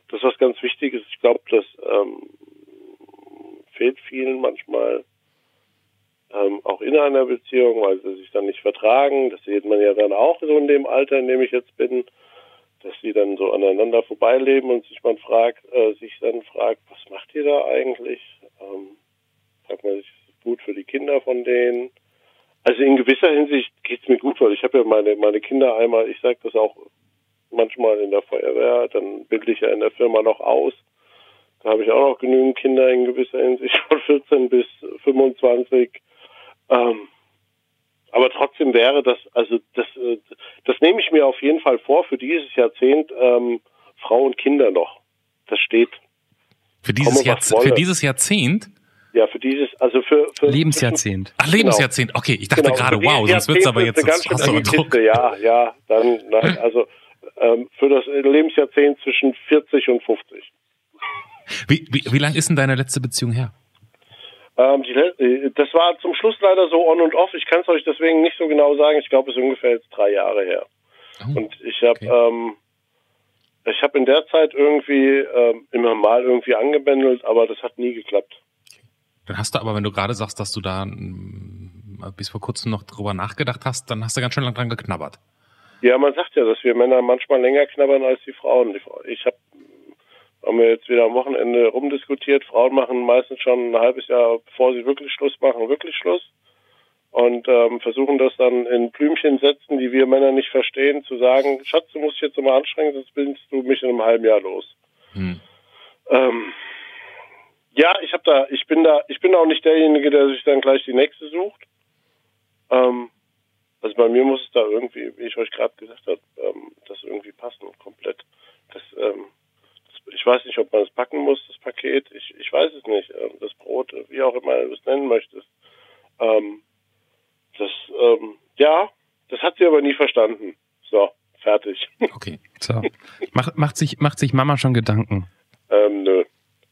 Das ist was ganz Wichtiges. Ich glaube, das ähm, fehlt vielen manchmal ähm, auch in einer Beziehung, weil sie sich dann nicht vertragen. Das sieht man ja dann auch so in dem Alter, in dem ich jetzt bin, dass sie dann so aneinander vorbeileben und sich man fragt, äh, sich dann fragt, was macht ihr da eigentlich? Ähm, fragt man sich, ist es gut für die Kinder von denen? Also in gewisser Hinsicht geht's mir gut, weil ich habe ja meine meine Kinder einmal, ich sage das auch manchmal in der Feuerwehr, dann bilde ich ja in der Firma noch aus. Da habe ich auch noch genügend Kinder in gewisser Hinsicht von 14 bis 25. Ähm, aber trotzdem wäre das, also das, äh, das nehme ich mir auf jeden Fall vor für dieses Jahrzehnt ähm, Frau und Kinder noch. Das steht.
Für dieses, Jahrz für dieses Jahrzehnt?
Ja, für dieses, also für, für
Lebensjahrzehnt.
Ach, Lebensjahrzehnt. Okay, ich dachte
Genau,
gerade, wow, sonst wird's aber
Jahrzehnt
jetzt,
ganz
hast du aber Druck.
Kiste, ja, ja, dann, nein, also ähm, für das Lebensjahrzehnt zwischen 40 und 50.
Wie, wie, wie lang ist denn deine letzte Beziehung her?
Ähm, die, äh, das war zum Schluss leider so on und off. Ich kann es euch deswegen nicht so genau sagen. Ich glaube, es ist ungefähr jetzt drei Jahre her.
Oh,
Und ich habe
okay.
ähm, ich habe in der Zeit irgendwie ähm, immer mal irgendwie angebändelt, aber das hat nie geklappt.
Dann hast du aber, wenn du gerade sagst, dass du da mm, bis vor kurzem noch drüber nachgedacht hast, dann hast du ganz schön lang dran geknabbert.
Ja, man sagt ja, dass wir Männer manchmal länger knabbern als die Frauen. Ich habe haben wir jetzt wieder am Wochenende rumdiskutiert. Frauen machen meistens schon ein halbes Jahr, bevor sie wirklich Schluss machen, wirklich Schluss. Und ähm, versuchen das dann in Blümchen setzen, die wir Männer nicht verstehen, zu sagen, Schatz, du musst dich jetzt mal anstrengen, sonst bindst du mich in einem halben Jahr los.
Hm.
Ähm, ja, ich habe da, ich bin da, ich bin auch nicht derjenige, der sich dann gleich die nächste sucht. Ähm, also bei mir muss es da irgendwie, wie ich euch gerade gesagt habe, ähm, das irgendwie passen, komplett. Das, ähm, ich weiß nicht, ob man es packen muss, das Paket. Ich, ich weiß es nicht. Ähm, das Brot, wie auch immer du es nennen möchtest. Ähm, das, ähm, ja, das hat sie aber nie verstanden. So, fertig.
Okay.
So. Macht, macht, sich, macht sich Mama schon Gedanken?
Ähm, nö.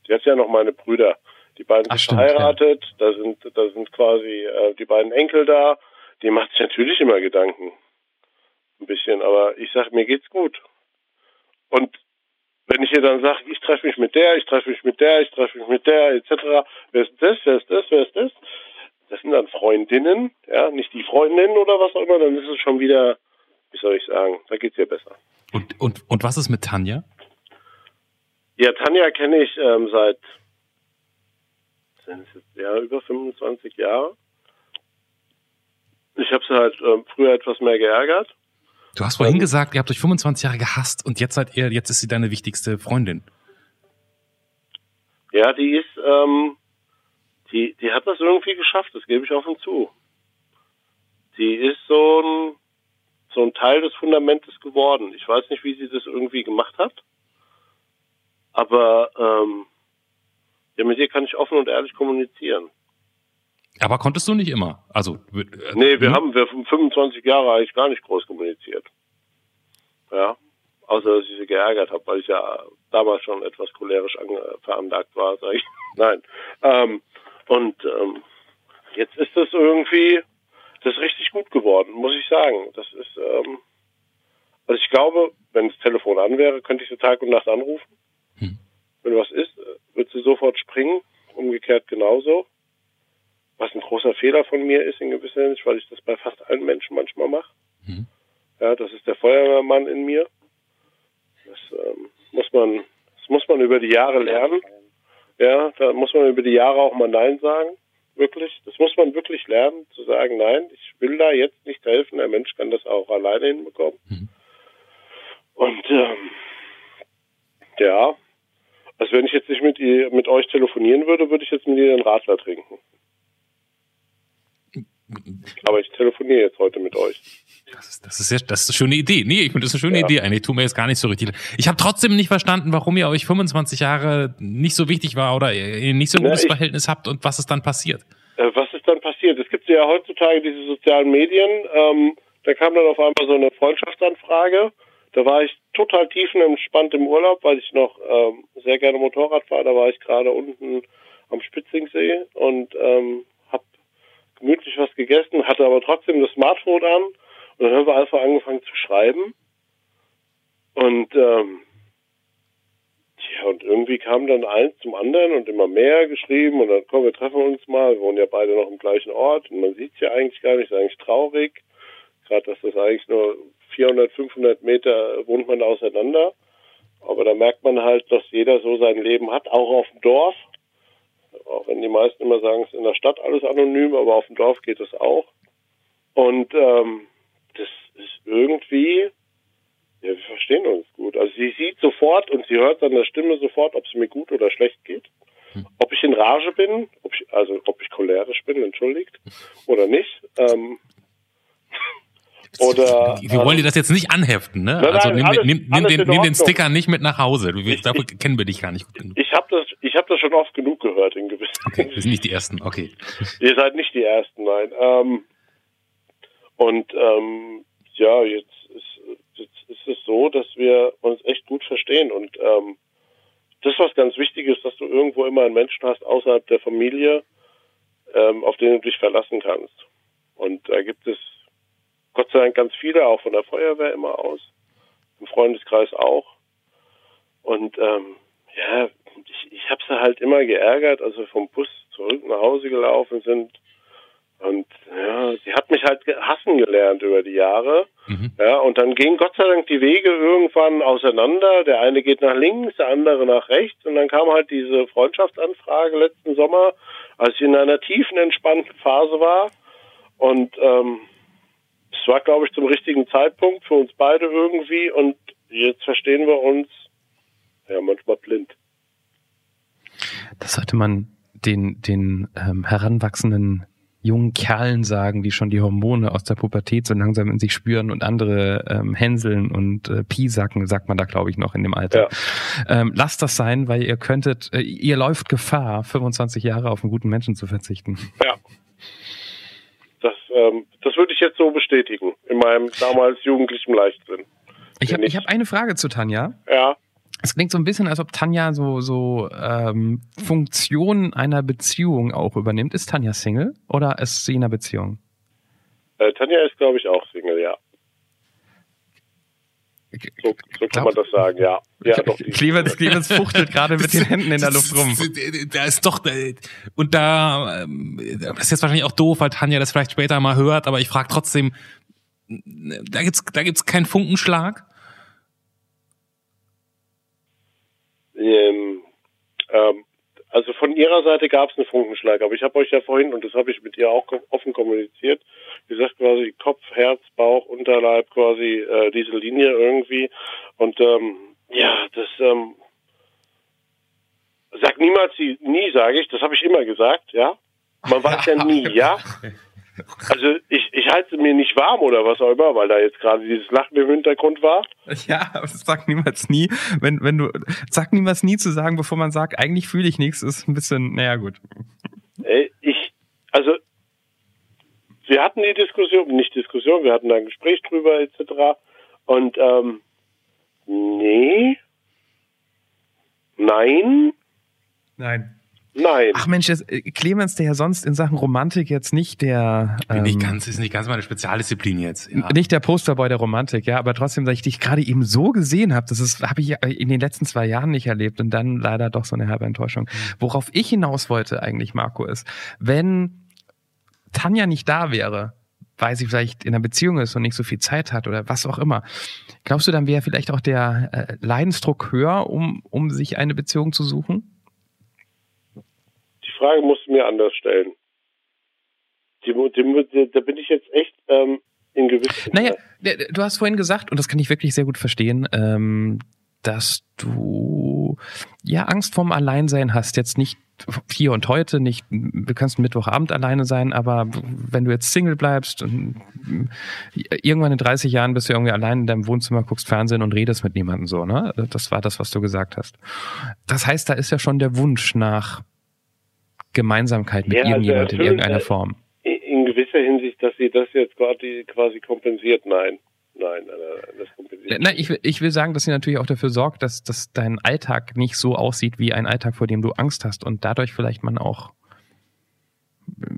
Jetzt ja noch meine Brüder. Die beiden
Ach,
sind verheiratet, da sind da sind quasi äh, die beiden Enkel da. Die macht sich natürlich immer Gedanken. Ein bisschen, aber ich sag, mir geht's gut. Und wenn ich ihr dann sage, ich treffe mich mit der, ich treffe mich mit der, ich treffe mich mit der, etc., wer ist das, wer ist das, wer ist das? Das sind dann Freundinnen, ja, nicht die Freundinnen oder was auch immer, dann ist es schon wieder, wie soll ich sagen, da geht's ihr besser.
Und, und, und was ist mit Tanja?
Ja, Tanja kenne ich ähm, seit sind es jetzt, ja, über 25 Jahre. Ich habe sie halt ähm, früher etwas mehr geärgert.
Du hast vorhin
Ähm,
gesagt, ihr habt euch 25 Jahre gehasst und jetzt seid ihr, jetzt ist sie deine wichtigste Freundin.
Ja, die ist, ähm, die, die hat das irgendwie geschafft, das gebe ich offen zu. Die ist so ein, so ein Teil des Fundamentes geworden. Ich weiß nicht, wie sie das irgendwie gemacht hat, aber ähm, ja, mit ihr kann ich offen und ehrlich kommunizieren.
Aber konntest du nicht immer? Also, äh,
Nee, wir
hm?
haben wir 25 Jahre eigentlich gar nicht groß kommuniziert. Ja. Außer dass ich sie geärgert habe, weil ich ja damals schon etwas cholerisch veranlagt war, sage ich. Nein. Ähm, und ähm, jetzt ist das irgendwie das ist richtig gut geworden, muss ich sagen. Das ist ähm, also ich glaube, wenn das Telefon an wäre, könnte ich sie Tag und Nacht anrufen.
Hm.
Wenn was ist, äh, wird sie sofort springen. Umgekehrt genauso. Was ein großer Fehler von mir ist in gewisser Hinsicht, weil ich das bei fast allen Menschen manchmal mache.
Mhm.
Ja, das ist der Feuerwehrmann in mir. Das ähm, muss man, das muss man über die Jahre lernen. Ja, da muss man über die Jahre auch mal Nein sagen. Wirklich. Das muss man wirklich lernen, zu sagen, nein, ich will da jetzt nicht helfen. Der Mensch kann das auch alleine hinbekommen.
Mhm.
Und ähm, ja, also wenn ich jetzt nicht mit, ihr, mit euch telefonieren würde, würde ich jetzt mit ihr einen Radler trinken. Aber ich telefoniere jetzt heute mit euch.
Das ist, das ist, ja, das ist eine schöne Idee. Nee, ich finde, das ist eine schöne
Ja.
Idee. Eigentlich tut mir jetzt gar nicht so richtig. Ich habe trotzdem nicht verstanden, warum ihr euch 25 Jahre nicht so wichtig war oder ihr nicht so ein
Na,
gutes
ich-
Verhältnis habt und was ist dann passiert.
Äh, was ist dann passiert? Es gibt ja heutzutage diese sozialen Medien. Ähm, da kam dann auf einmal so eine Freundschaftsanfrage. Da war ich total tiefenentspannt im Urlaub, weil ich noch ähm, sehr gerne Motorrad fahre. Da war ich gerade unten am Spitzingsee und ähm, gemütlich was gegessen, hatte aber trotzdem das Smartphone an. Und dann haben wir einfach angefangen zu schreiben. Und ähm, ja, und irgendwie kam dann eins zum anderen und immer mehr geschrieben und dann komm, wir treffen uns mal. Wir wohnen ja beide noch im gleichen Ort und man sieht es ja eigentlich gar nicht, ist eigentlich traurig. Gerade, dass das eigentlich nur 400, 500 Meter wohnt man auseinander. Aber da merkt man halt, dass jeder so sein Leben hat, auch auf dem Dorf. Auch wenn die meisten immer sagen, es ist in der Stadt alles anonym, aber auf dem Dorf geht es auch. Und ähm, das ist irgendwie, ja, wir verstehen uns gut. Also sie sieht sofort und sie hört an der Stimme sofort, ob es mir gut oder schlecht geht. Ob ich in Rage bin, ob ich, also ob ich cholerisch bin, entschuldigt, oder nicht. Ähm, oder
Wir wollen dir das jetzt nicht anheften, ne?
Nein,
also nimm,
alles-
nimm, nimm,
alles
den, nimm den. Sticker nicht mit nach Hause. Du,
Ich-
dafür kennen wir dich gar nicht gut genug.
ich habe das, ich habe das schon oft genug gehört in gewissen.
Okay, wir sind nicht die Ersten. Okay.
Ihr seid nicht die Ersten, nein. Ähm, und ähm, ja, jetzt ist, jetzt ist es so, dass wir uns echt gut verstehen. Und ähm, das ist was ganz Wichtiges, dass du irgendwo immer einen Menschen hast außerhalb der Familie, ähm, auf den du dich verlassen kannst. Und da gibt es Gott sei Dank ganz viele, auch von der Feuerwehr immer aus, im Freundeskreis auch. Und ähm, ja, ich, ich habe sie halt immer geärgert, als wir vom Bus zurück nach Hause gelaufen sind. Und ja, sie hat mich halt hassen gelernt über die Jahre.
Mhm.
Ja, und dann gehen Gott sei Dank die Wege irgendwann auseinander. Der eine geht nach links, der andere nach rechts. Und dann kam halt diese Freundschaftsanfrage letzten Sommer, als ich in einer tiefen, entspannten Phase war. Und ähm, es war, glaube ich, zum richtigen Zeitpunkt für uns beide irgendwie. Und jetzt verstehen wir uns ja manchmal blind.
Das sollte man den, den ähm, heranwachsenden jungen Kerlen sagen, die schon die Hormone aus der Pubertät so langsam in sich spüren und andere ähm, hänseln und äh, piesacken, sagt man da, glaube ich, noch in dem Alter. Ähm, lasst das sein, weil ihr könntet, äh, ihr läuft Gefahr, 25 Jahre auf einen guten Menschen zu verzichten.
Ja. Das, ähm, das würde ich jetzt so bestätigen, in meinem damals jugendlichen Leichtsinn.
Ich habe hab eine Frage zu Tanja.
Ja,
Es klingt so ein bisschen, als ob Tanja so, so ähm, Funktionen einer Beziehung auch übernimmt. Ist Tanja Single oder ist sie in einer Beziehung?
äh, Tanja ist, glaube ich, auch Single, ja. So, so kann man das sagen, ja. Ja, doch.
Clemens, Clemens fuchtelt gerade mit den Händen in der Luft rum.
Da ist doch, und da, ähm, das ist jetzt wahrscheinlich auch doof, weil Tanja das vielleicht später mal hört, aber ich frage trotzdem, da gibt's, da gibt's keinen Funkenschlag?
Ähm, ähm, also von ihrer Seite gab es einen Funkenschlag, aber ich habe euch ja vorhin, und das habe ich mit ihr auch offen kommuniziert, gesagt quasi Kopf, Herz, Bauch, Unterleib, quasi äh, diese Linie irgendwie. Und ähm, ja, das ähm, sag niemals nie, nie sage ich, das habe ich immer gesagt, ja. Man weiß ja nie, ja. Also ich, ich halte mir nicht warm oder was auch immer, weil da jetzt gerade dieses Lachen im Hintergrund war.
Ja, aber sag niemals nie, wenn, wenn du, sag niemals nie zu sagen, bevor man sagt, eigentlich fühle ich nichts, ist ein bisschen, naja, gut.
Äh, Ich, also, wir hatten die Diskussion, nicht Diskussion, wir hatten da ein Gespräch drüber, etc. Und, ähm, nee, nein,
Nein.
nein.
Ach Mensch, das, äh, Clemens, der ja sonst in Sachen Romantik jetzt nicht der,
Bin
ähm,
nicht ganz, ist nicht ganz meine Spezialdisziplin jetzt. Ja.
nicht der Posterboy der Romantik, ja, aber trotzdem, dass ich dich gerade eben so gesehen habe, das ist, habe ich ja in den letzten zwei Jahren nicht erlebt und dann leider doch so eine herbe Enttäuschung. Worauf ich hinaus wollte eigentlich, Marco, ist, wenn Tanja nicht da wäre, weil sie vielleicht in einer Beziehung ist und nicht so viel Zeit hat oder was auch immer, glaubst du, dann wäre vielleicht auch der äh, Leidensdruck höher, um, um sich eine Beziehung zu suchen?
Die Frage musst du mir anders stellen. die, die, da bin ich jetzt echt ähm, in gewissen.
Naja, du hast vorhin gesagt, und das kann ich wirklich sehr gut verstehen, ähm, dass du ja Angst vorm Alleinsein hast. Jetzt nicht hier und heute, nicht, du kannst Mittwochabend alleine sein, aber wenn du jetzt Single bleibst und irgendwann in 30 Jahren bist du irgendwie allein in deinem Wohnzimmer, guckst Fernsehen und redest mit niemandem so, ne? Das war das, was du gesagt hast. Das heißt, da ist ja schon der Wunsch nach Gemeinsamkeit mit
Ja, also
irgendjemand in
erfüllt,
irgendeiner
äh,
Form.
in gewisser Hinsicht, dass sie das jetzt quasi, quasi kompensiert, nein. Nein, nein, nein, das kompensiert.
Nein, ich will, ich will sagen, dass sie natürlich auch dafür sorgt, dass, dass dein Alltag nicht so aussieht wie ein Alltag, vor dem du Angst hast und dadurch vielleicht man auch äh,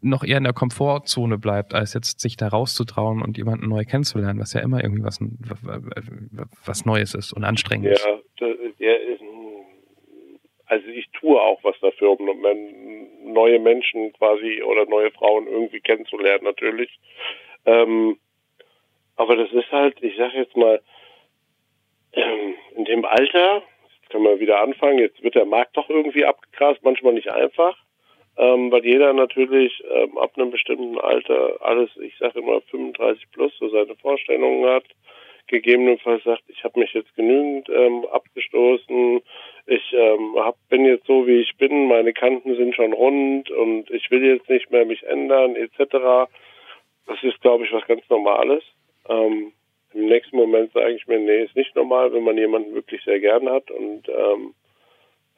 noch eher in der Komfortzone bleibt, als jetzt sich da rauszutrauen und jemanden neu kennenzulernen, was ja immer irgendwie was, was Neues ist und anstrengend ist.
Ja, ja, ist- also ich tue auch was dafür, um neue Menschen quasi oder neue Frauen irgendwie kennenzulernen, natürlich. Ähm, aber das ist halt, ich sag jetzt mal, ähm, in dem Alter, jetzt können wir wieder anfangen, jetzt wird der Markt doch irgendwie abgegrast, manchmal nicht einfach, ähm, weil jeder natürlich ähm, ab einem bestimmten Alter alles, ich sage immer 35 plus, so seine Vorstellungen hat, gegebenenfalls sagt, ich habe mich jetzt genügend abgestoßen, ich bin jetzt so, wie ich bin, meine Kanten sind schon rund und ich will jetzt nicht mehr mich ändern, etc. Das ist, glaube ich, was ganz Normales. Ähm, Im nächsten Moment sage ich mir, nee, ist nicht normal, wenn man jemanden wirklich sehr gern hat und ähm,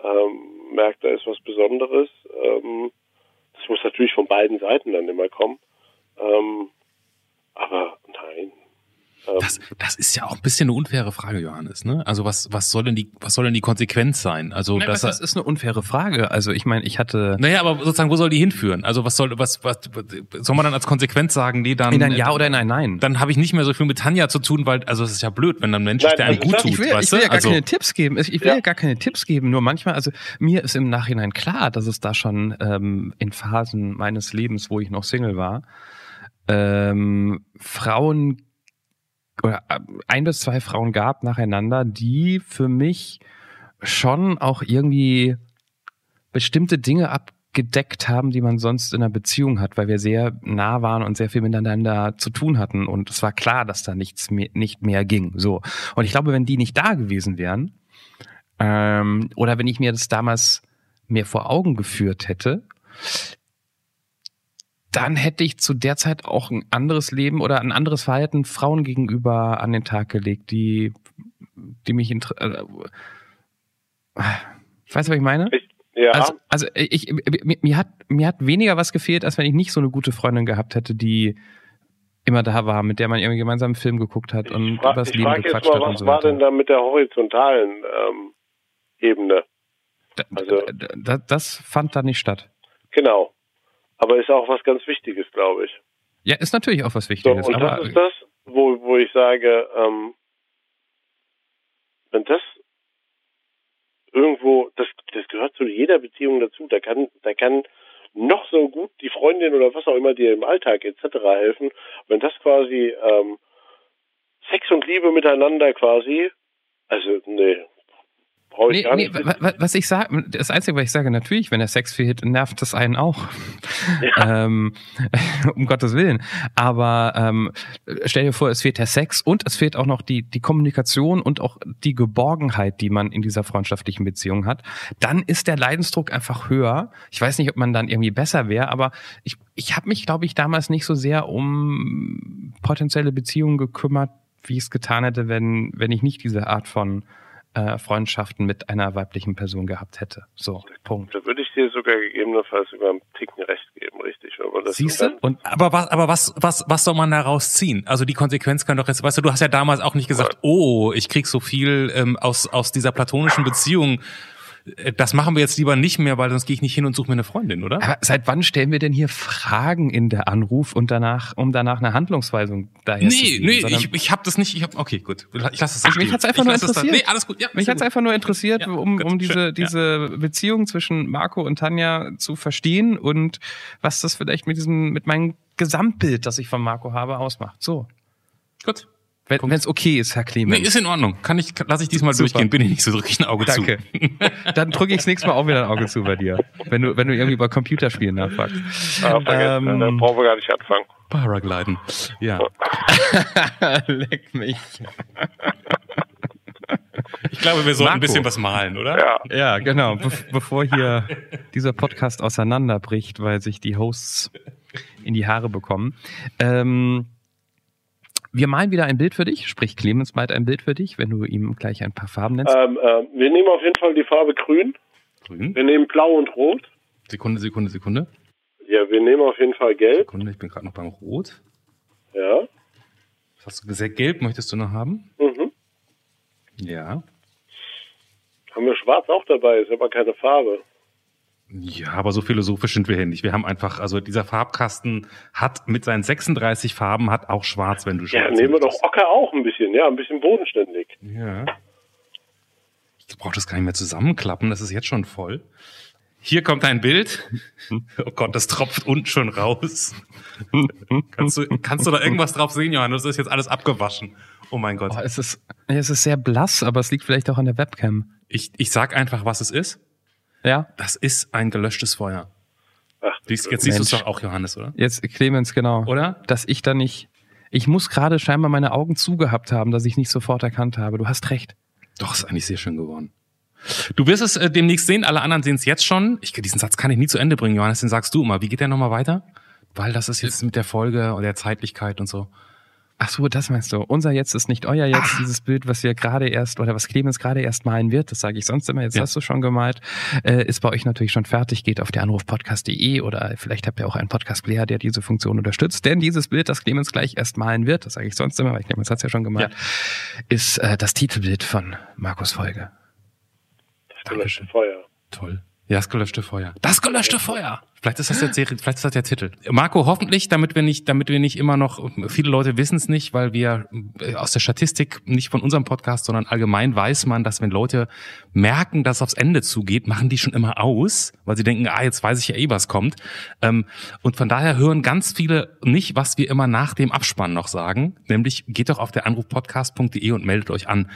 ähm, merkt, da ist was Besonderes. Ähm, das muss natürlich von beiden Seiten dann immer kommen. Ähm, aber nein. Ähm,
Das, das ist ja auch ein bisschen eine unfaire Frage, Johannes. Ne? Also was, was soll denn die, was soll denn die Konsequenz sein? Also
Nein, das ist eine unfaire Frage. Also ich meine, ich hatte
naja, aber sozusagen, wo soll die hinführen? Also was soll, was, was, soll man dann als Konsequenz sagen, nee, dann,
in ein Ja oder in ein Nein.
dann habe ich nicht mehr so viel mit Tanja zu tun, weil, also es ist ja blöd, wenn dann ein Mensch
Nein,
ist, der einem gut tut,
ich will,
weißt
ich will ja gar
also,
keine Tipps geben. Ich, ich will
Ja.
ja. gar keine Tipps geben. Nur manchmal, also mir ist im Nachhinein klar, dass es da schon ähm, in Phasen meines Lebens, wo ich noch Single war, ähm, Frauen oder äh, ein bis zwei Frauen gab nacheinander, die für mich schon auch irgendwie bestimmte Dinge abgedeckt haben, die man sonst in einer Beziehung hat, weil wir sehr nah waren und sehr viel miteinander zu tun hatten und es war klar, dass da nichts mehr, nicht mehr ging. So und ich glaube, wenn die nicht da gewesen wären ähm, oder wenn ich mir das damals mehr vor Augen geführt hätte, dann hätte ich zu der Zeit auch ein anderes Leben oder ein anderes Verhalten Frauen gegenüber an den Tag gelegt, die, die mich inter äh, Weißt du, was ich meine?
ich, ja,
Also, also ich, mir, mir hat mir hat weniger was gefehlt, als wenn ich nicht so eine gute Freundin gehabt hätte, die immer da war, mit der man irgendwie gemeinsam einen Film geguckt hat und
ich frage
über das Leben
frag
gequatscht
mal,
hat und
was
so
war denn
weiter.
da mit der horizontalen ähm, Ebene?
Da-
also-
da- da- das fand da nicht statt.
Genau. Aber ist auch was ganz Wichtiges, glaube ich.
Ja, ist natürlich auch was
So,
Wichtiges,
und
aber
das ist das, wo, wo ich sage, ähm, wenn das irgendwo, das, das gehört zu jeder Beziehung dazu, da kann, da kann noch so gut die Freundin oder was auch immer dir im Alltag etc. helfen, wenn das quasi ähm, Sex und Liebe miteinander quasi, also nee, brauche ich
Nee,
gar
nee,
nicht.
wa- was ich sage, das Einzige, was ich sage, natürlich, wenn der Sex fehlt, nervt das einen auch. Ähm, um Gottes Willen. Aber ähm, stell dir vor, es fehlt der Sex und es fehlt auch noch die, die Kommunikation und auch die Geborgenheit, die man in dieser freundschaftlichen Beziehung hat. Dann ist der Leidensdruck einfach höher. Ich weiß nicht, ob man dann irgendwie besser wäre, aber ich, ich habe mich, glaube ich, damals nicht so sehr um potenzielle Beziehungen gekümmert, wie ich es getan hätte, wenn, wenn ich nicht diese Art von äh, Freundschaften mit einer weiblichen Person gehabt hätte. So, Punkt.
Da würde ich dir sogar gegebenenfalls sogar einen Ticken recht geben, richtig. Man das
Siehst du? Und
aber was, aber was, was, was soll man daraus ziehen? Also die Konsequenz kann doch jetzt, weißt du, du hast ja damals auch nicht gesagt, oh, ich krieg so viel ähm, aus, aus dieser platonischen Beziehung. Äh, Das machen wir jetzt lieber nicht mehr, weil sonst gehe ich nicht hin und suche mir eine Freundin, oder?
Aber seit wann stellen wir denn hier Fragen in der Anruf und danach, um danach eine Handlungsweisung daher zu
Nee,
geben,
nee,
sondern
ich, ich habe das nicht, ich hab, okay, gut. Ich lasse es
Mich
stehen.
hat's einfach
Ich
nur interessiert.
Nee, alles gut, ja.
Mich hat's
gut.
einfach nur interessiert,
Ja,
um,
gut,
um diese,
schön, ja.
diese Beziehung zwischen Marco und Tanja zu verstehen und was das vielleicht mit diesem, mit meinem Gesamtbild, das ich von Marco habe, ausmacht. So.
Gut.
Wenn es okay ist, Herr
Nee,
Clemens.
ist in Ordnung. Kann ich, lass ich diesmal
Super.
durchgehen. Bin ich nicht so drücke ich ein Auge
Danke.
zu.
Dann drücke ich das nächste Mal auch wieder ein Auge zu bei dir. Wenn du, wenn du irgendwie bei Computerspielen nachfragst.
Ah, vergessen,
Ähm,
da brauchen wir gar nicht anfangen.
Paragliden. Ja.
Leck mich.
Ich glaube, wir sollten
Marco.
ein bisschen was malen, oder?
Ja.
Ja, genau. Be bevor hier dieser Podcast auseinanderbricht, weil sich die Hosts in die Haare bekommen. Ähm, wir malen wieder ein Bild für dich, sprich Clemens malt ein Bild für dich, wenn du ihm gleich ein paar Farben nennst.
Ähm, ähm, wir nehmen auf jeden Fall die Farbe grün.
Grün.
Wir nehmen blau und rot.
Sekunde, Sekunde, Sekunde.
Ja, wir nehmen auf jeden Fall gelb.
Sekunde, ich bin gerade noch beim Rot.
Ja.
Was hast du gesagt? Gelb möchtest du noch haben?
Mhm.
Ja.
Haben wir schwarz auch dabei, ist aber keine Farbe.
Ja, aber so philosophisch sind wir hier nicht. Wir haben einfach, also dieser Farbkasten hat mit seinen 36 Farben hat auch schwarz, wenn du
Ja,
schwarz
nehmen wir doch. Ocker auch ein bisschen, ja, ein bisschen bodenständig.
Ja. Ich brauche das gar nicht mehr zusammenklappen, das ist jetzt schon voll. Hier kommt ein Bild. Oh Gott, das tropft unten schon raus. kannst, du, kannst du da irgendwas drauf sehen, Johannes? Das ist jetzt alles abgewaschen. Oh mein Gott.
Oh, es, ist, es ist sehr blass, aber es liegt vielleicht auch an der Webcam.
Ich, ich sag einfach, was es ist.
Ja,
Das ist ein gelöschtes Feuer.
Ach,
Jetzt, jetzt siehst du es doch auch, Johannes, oder?
jetzt Clemens, genau.
Oder?
Dass ich da nicht. Ich muss gerade scheinbar meine Augen zugehabt haben, dass ich nicht sofort erkannt habe. Du hast recht.
Doch, ist eigentlich sehr schön geworden. Du wirst es äh, demnächst sehen, alle anderen sehen es jetzt schon. Ich, diesen Satz kann ich nie zu Ende bringen, Johannes, den sagst du immer. Wie geht der nochmal weiter? Weil das ist jetzt mit der Folge und der Zeitlichkeit und so.
Ach so, das meinst du. Unser Jetzt ist nicht euer Jetzt. Dieses Bild, was wir gerade erst oder was Clemens gerade erst malen wird, das sage ich sonst immer. Jetzt
Ja.
hast du schon gemalt, äh, ist bei euch natürlich schon fertig. Geht auf der Anrufpodcast.de oder vielleicht habt ihr auch einen Podcast-Player, der diese Funktion unterstützt. Denn dieses Bild, das Clemens gleich erst malen wird, das sage ich sonst immer, weil Clemens hat's ja schon gemalt, ist äh, das Titelbild von Markus Folge.
Dankeschön.
Feuer.
Toll. Das gelöschte Feuer. Das gelöschte Feuer. Vielleicht ist das der Serie, vielleicht ist das der Titel. Marco, hoffentlich, damit wir nicht, damit wir nicht immer noch, viele Leute wissen es nicht, weil wir äh, aus der Statistik, nicht von unserem Podcast, sondern allgemein weiß man, dass wenn Leute merken, dass es aufs Ende zugeht, machen die schon immer aus, weil sie denken, ah, jetzt weiß ich ja eh, was kommt. Ähm, und von daher hören ganz viele nicht, was wir immer nach dem Abspann noch sagen, nämlich geht doch auf der anrufpodcast.de und meldet euch an.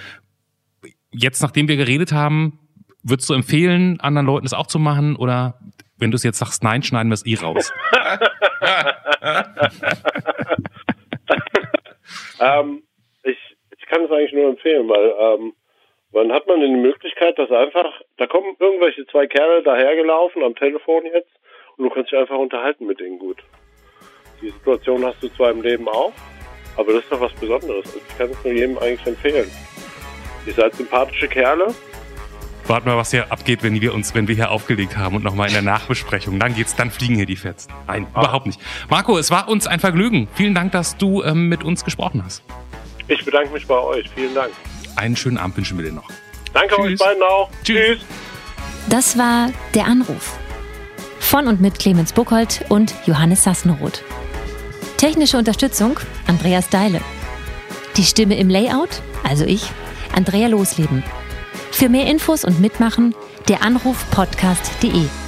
Jetzt, nachdem wir geredet haben, Würdest du empfehlen, anderen Leuten das auch zu machen? Oder wenn du es jetzt sagst, nein, schneiden wir es eh raus?
Ähm, ich, ich kann es eigentlich nur empfehlen, weil ähm, wann hat man denn die Möglichkeit, dass einfach, da kommen irgendwelche zwei Kerle dahergelaufen am Telefon jetzt und du kannst dich einfach unterhalten mit denen gut. Die Situation hast du zwar im Leben auch, aber das ist doch was Besonderes. Also ich kann es nur jedem eigentlich empfehlen. Ihr seid sympathische Kerle.
Warten wir, was hier abgeht, wenn wir uns, wenn wir hier aufgelegt haben und nochmal in der Nachbesprechung. Dann geht's, dann fliegen hier die Fetzen. Nein, überhaupt nicht. Marco, es war uns ein Vergnügen. Vielen Dank, dass du ähm, mit uns gesprochen hast.
Ich bedanke mich bei euch. Vielen Dank.
Einen schönen Abend wünschen wir dir noch.
Danke
Tschüss.
euch beiden auch.
Tschüss.
Das war Der Anruf. Von und mit Clemens Buchholz und Johannes Sassenroth. Technische Unterstützung Andreas Deile. Die Stimme im Layout, also ich, Andrea Losleben. Für mehr Infos und Mitmachen der Anruf podcast.de.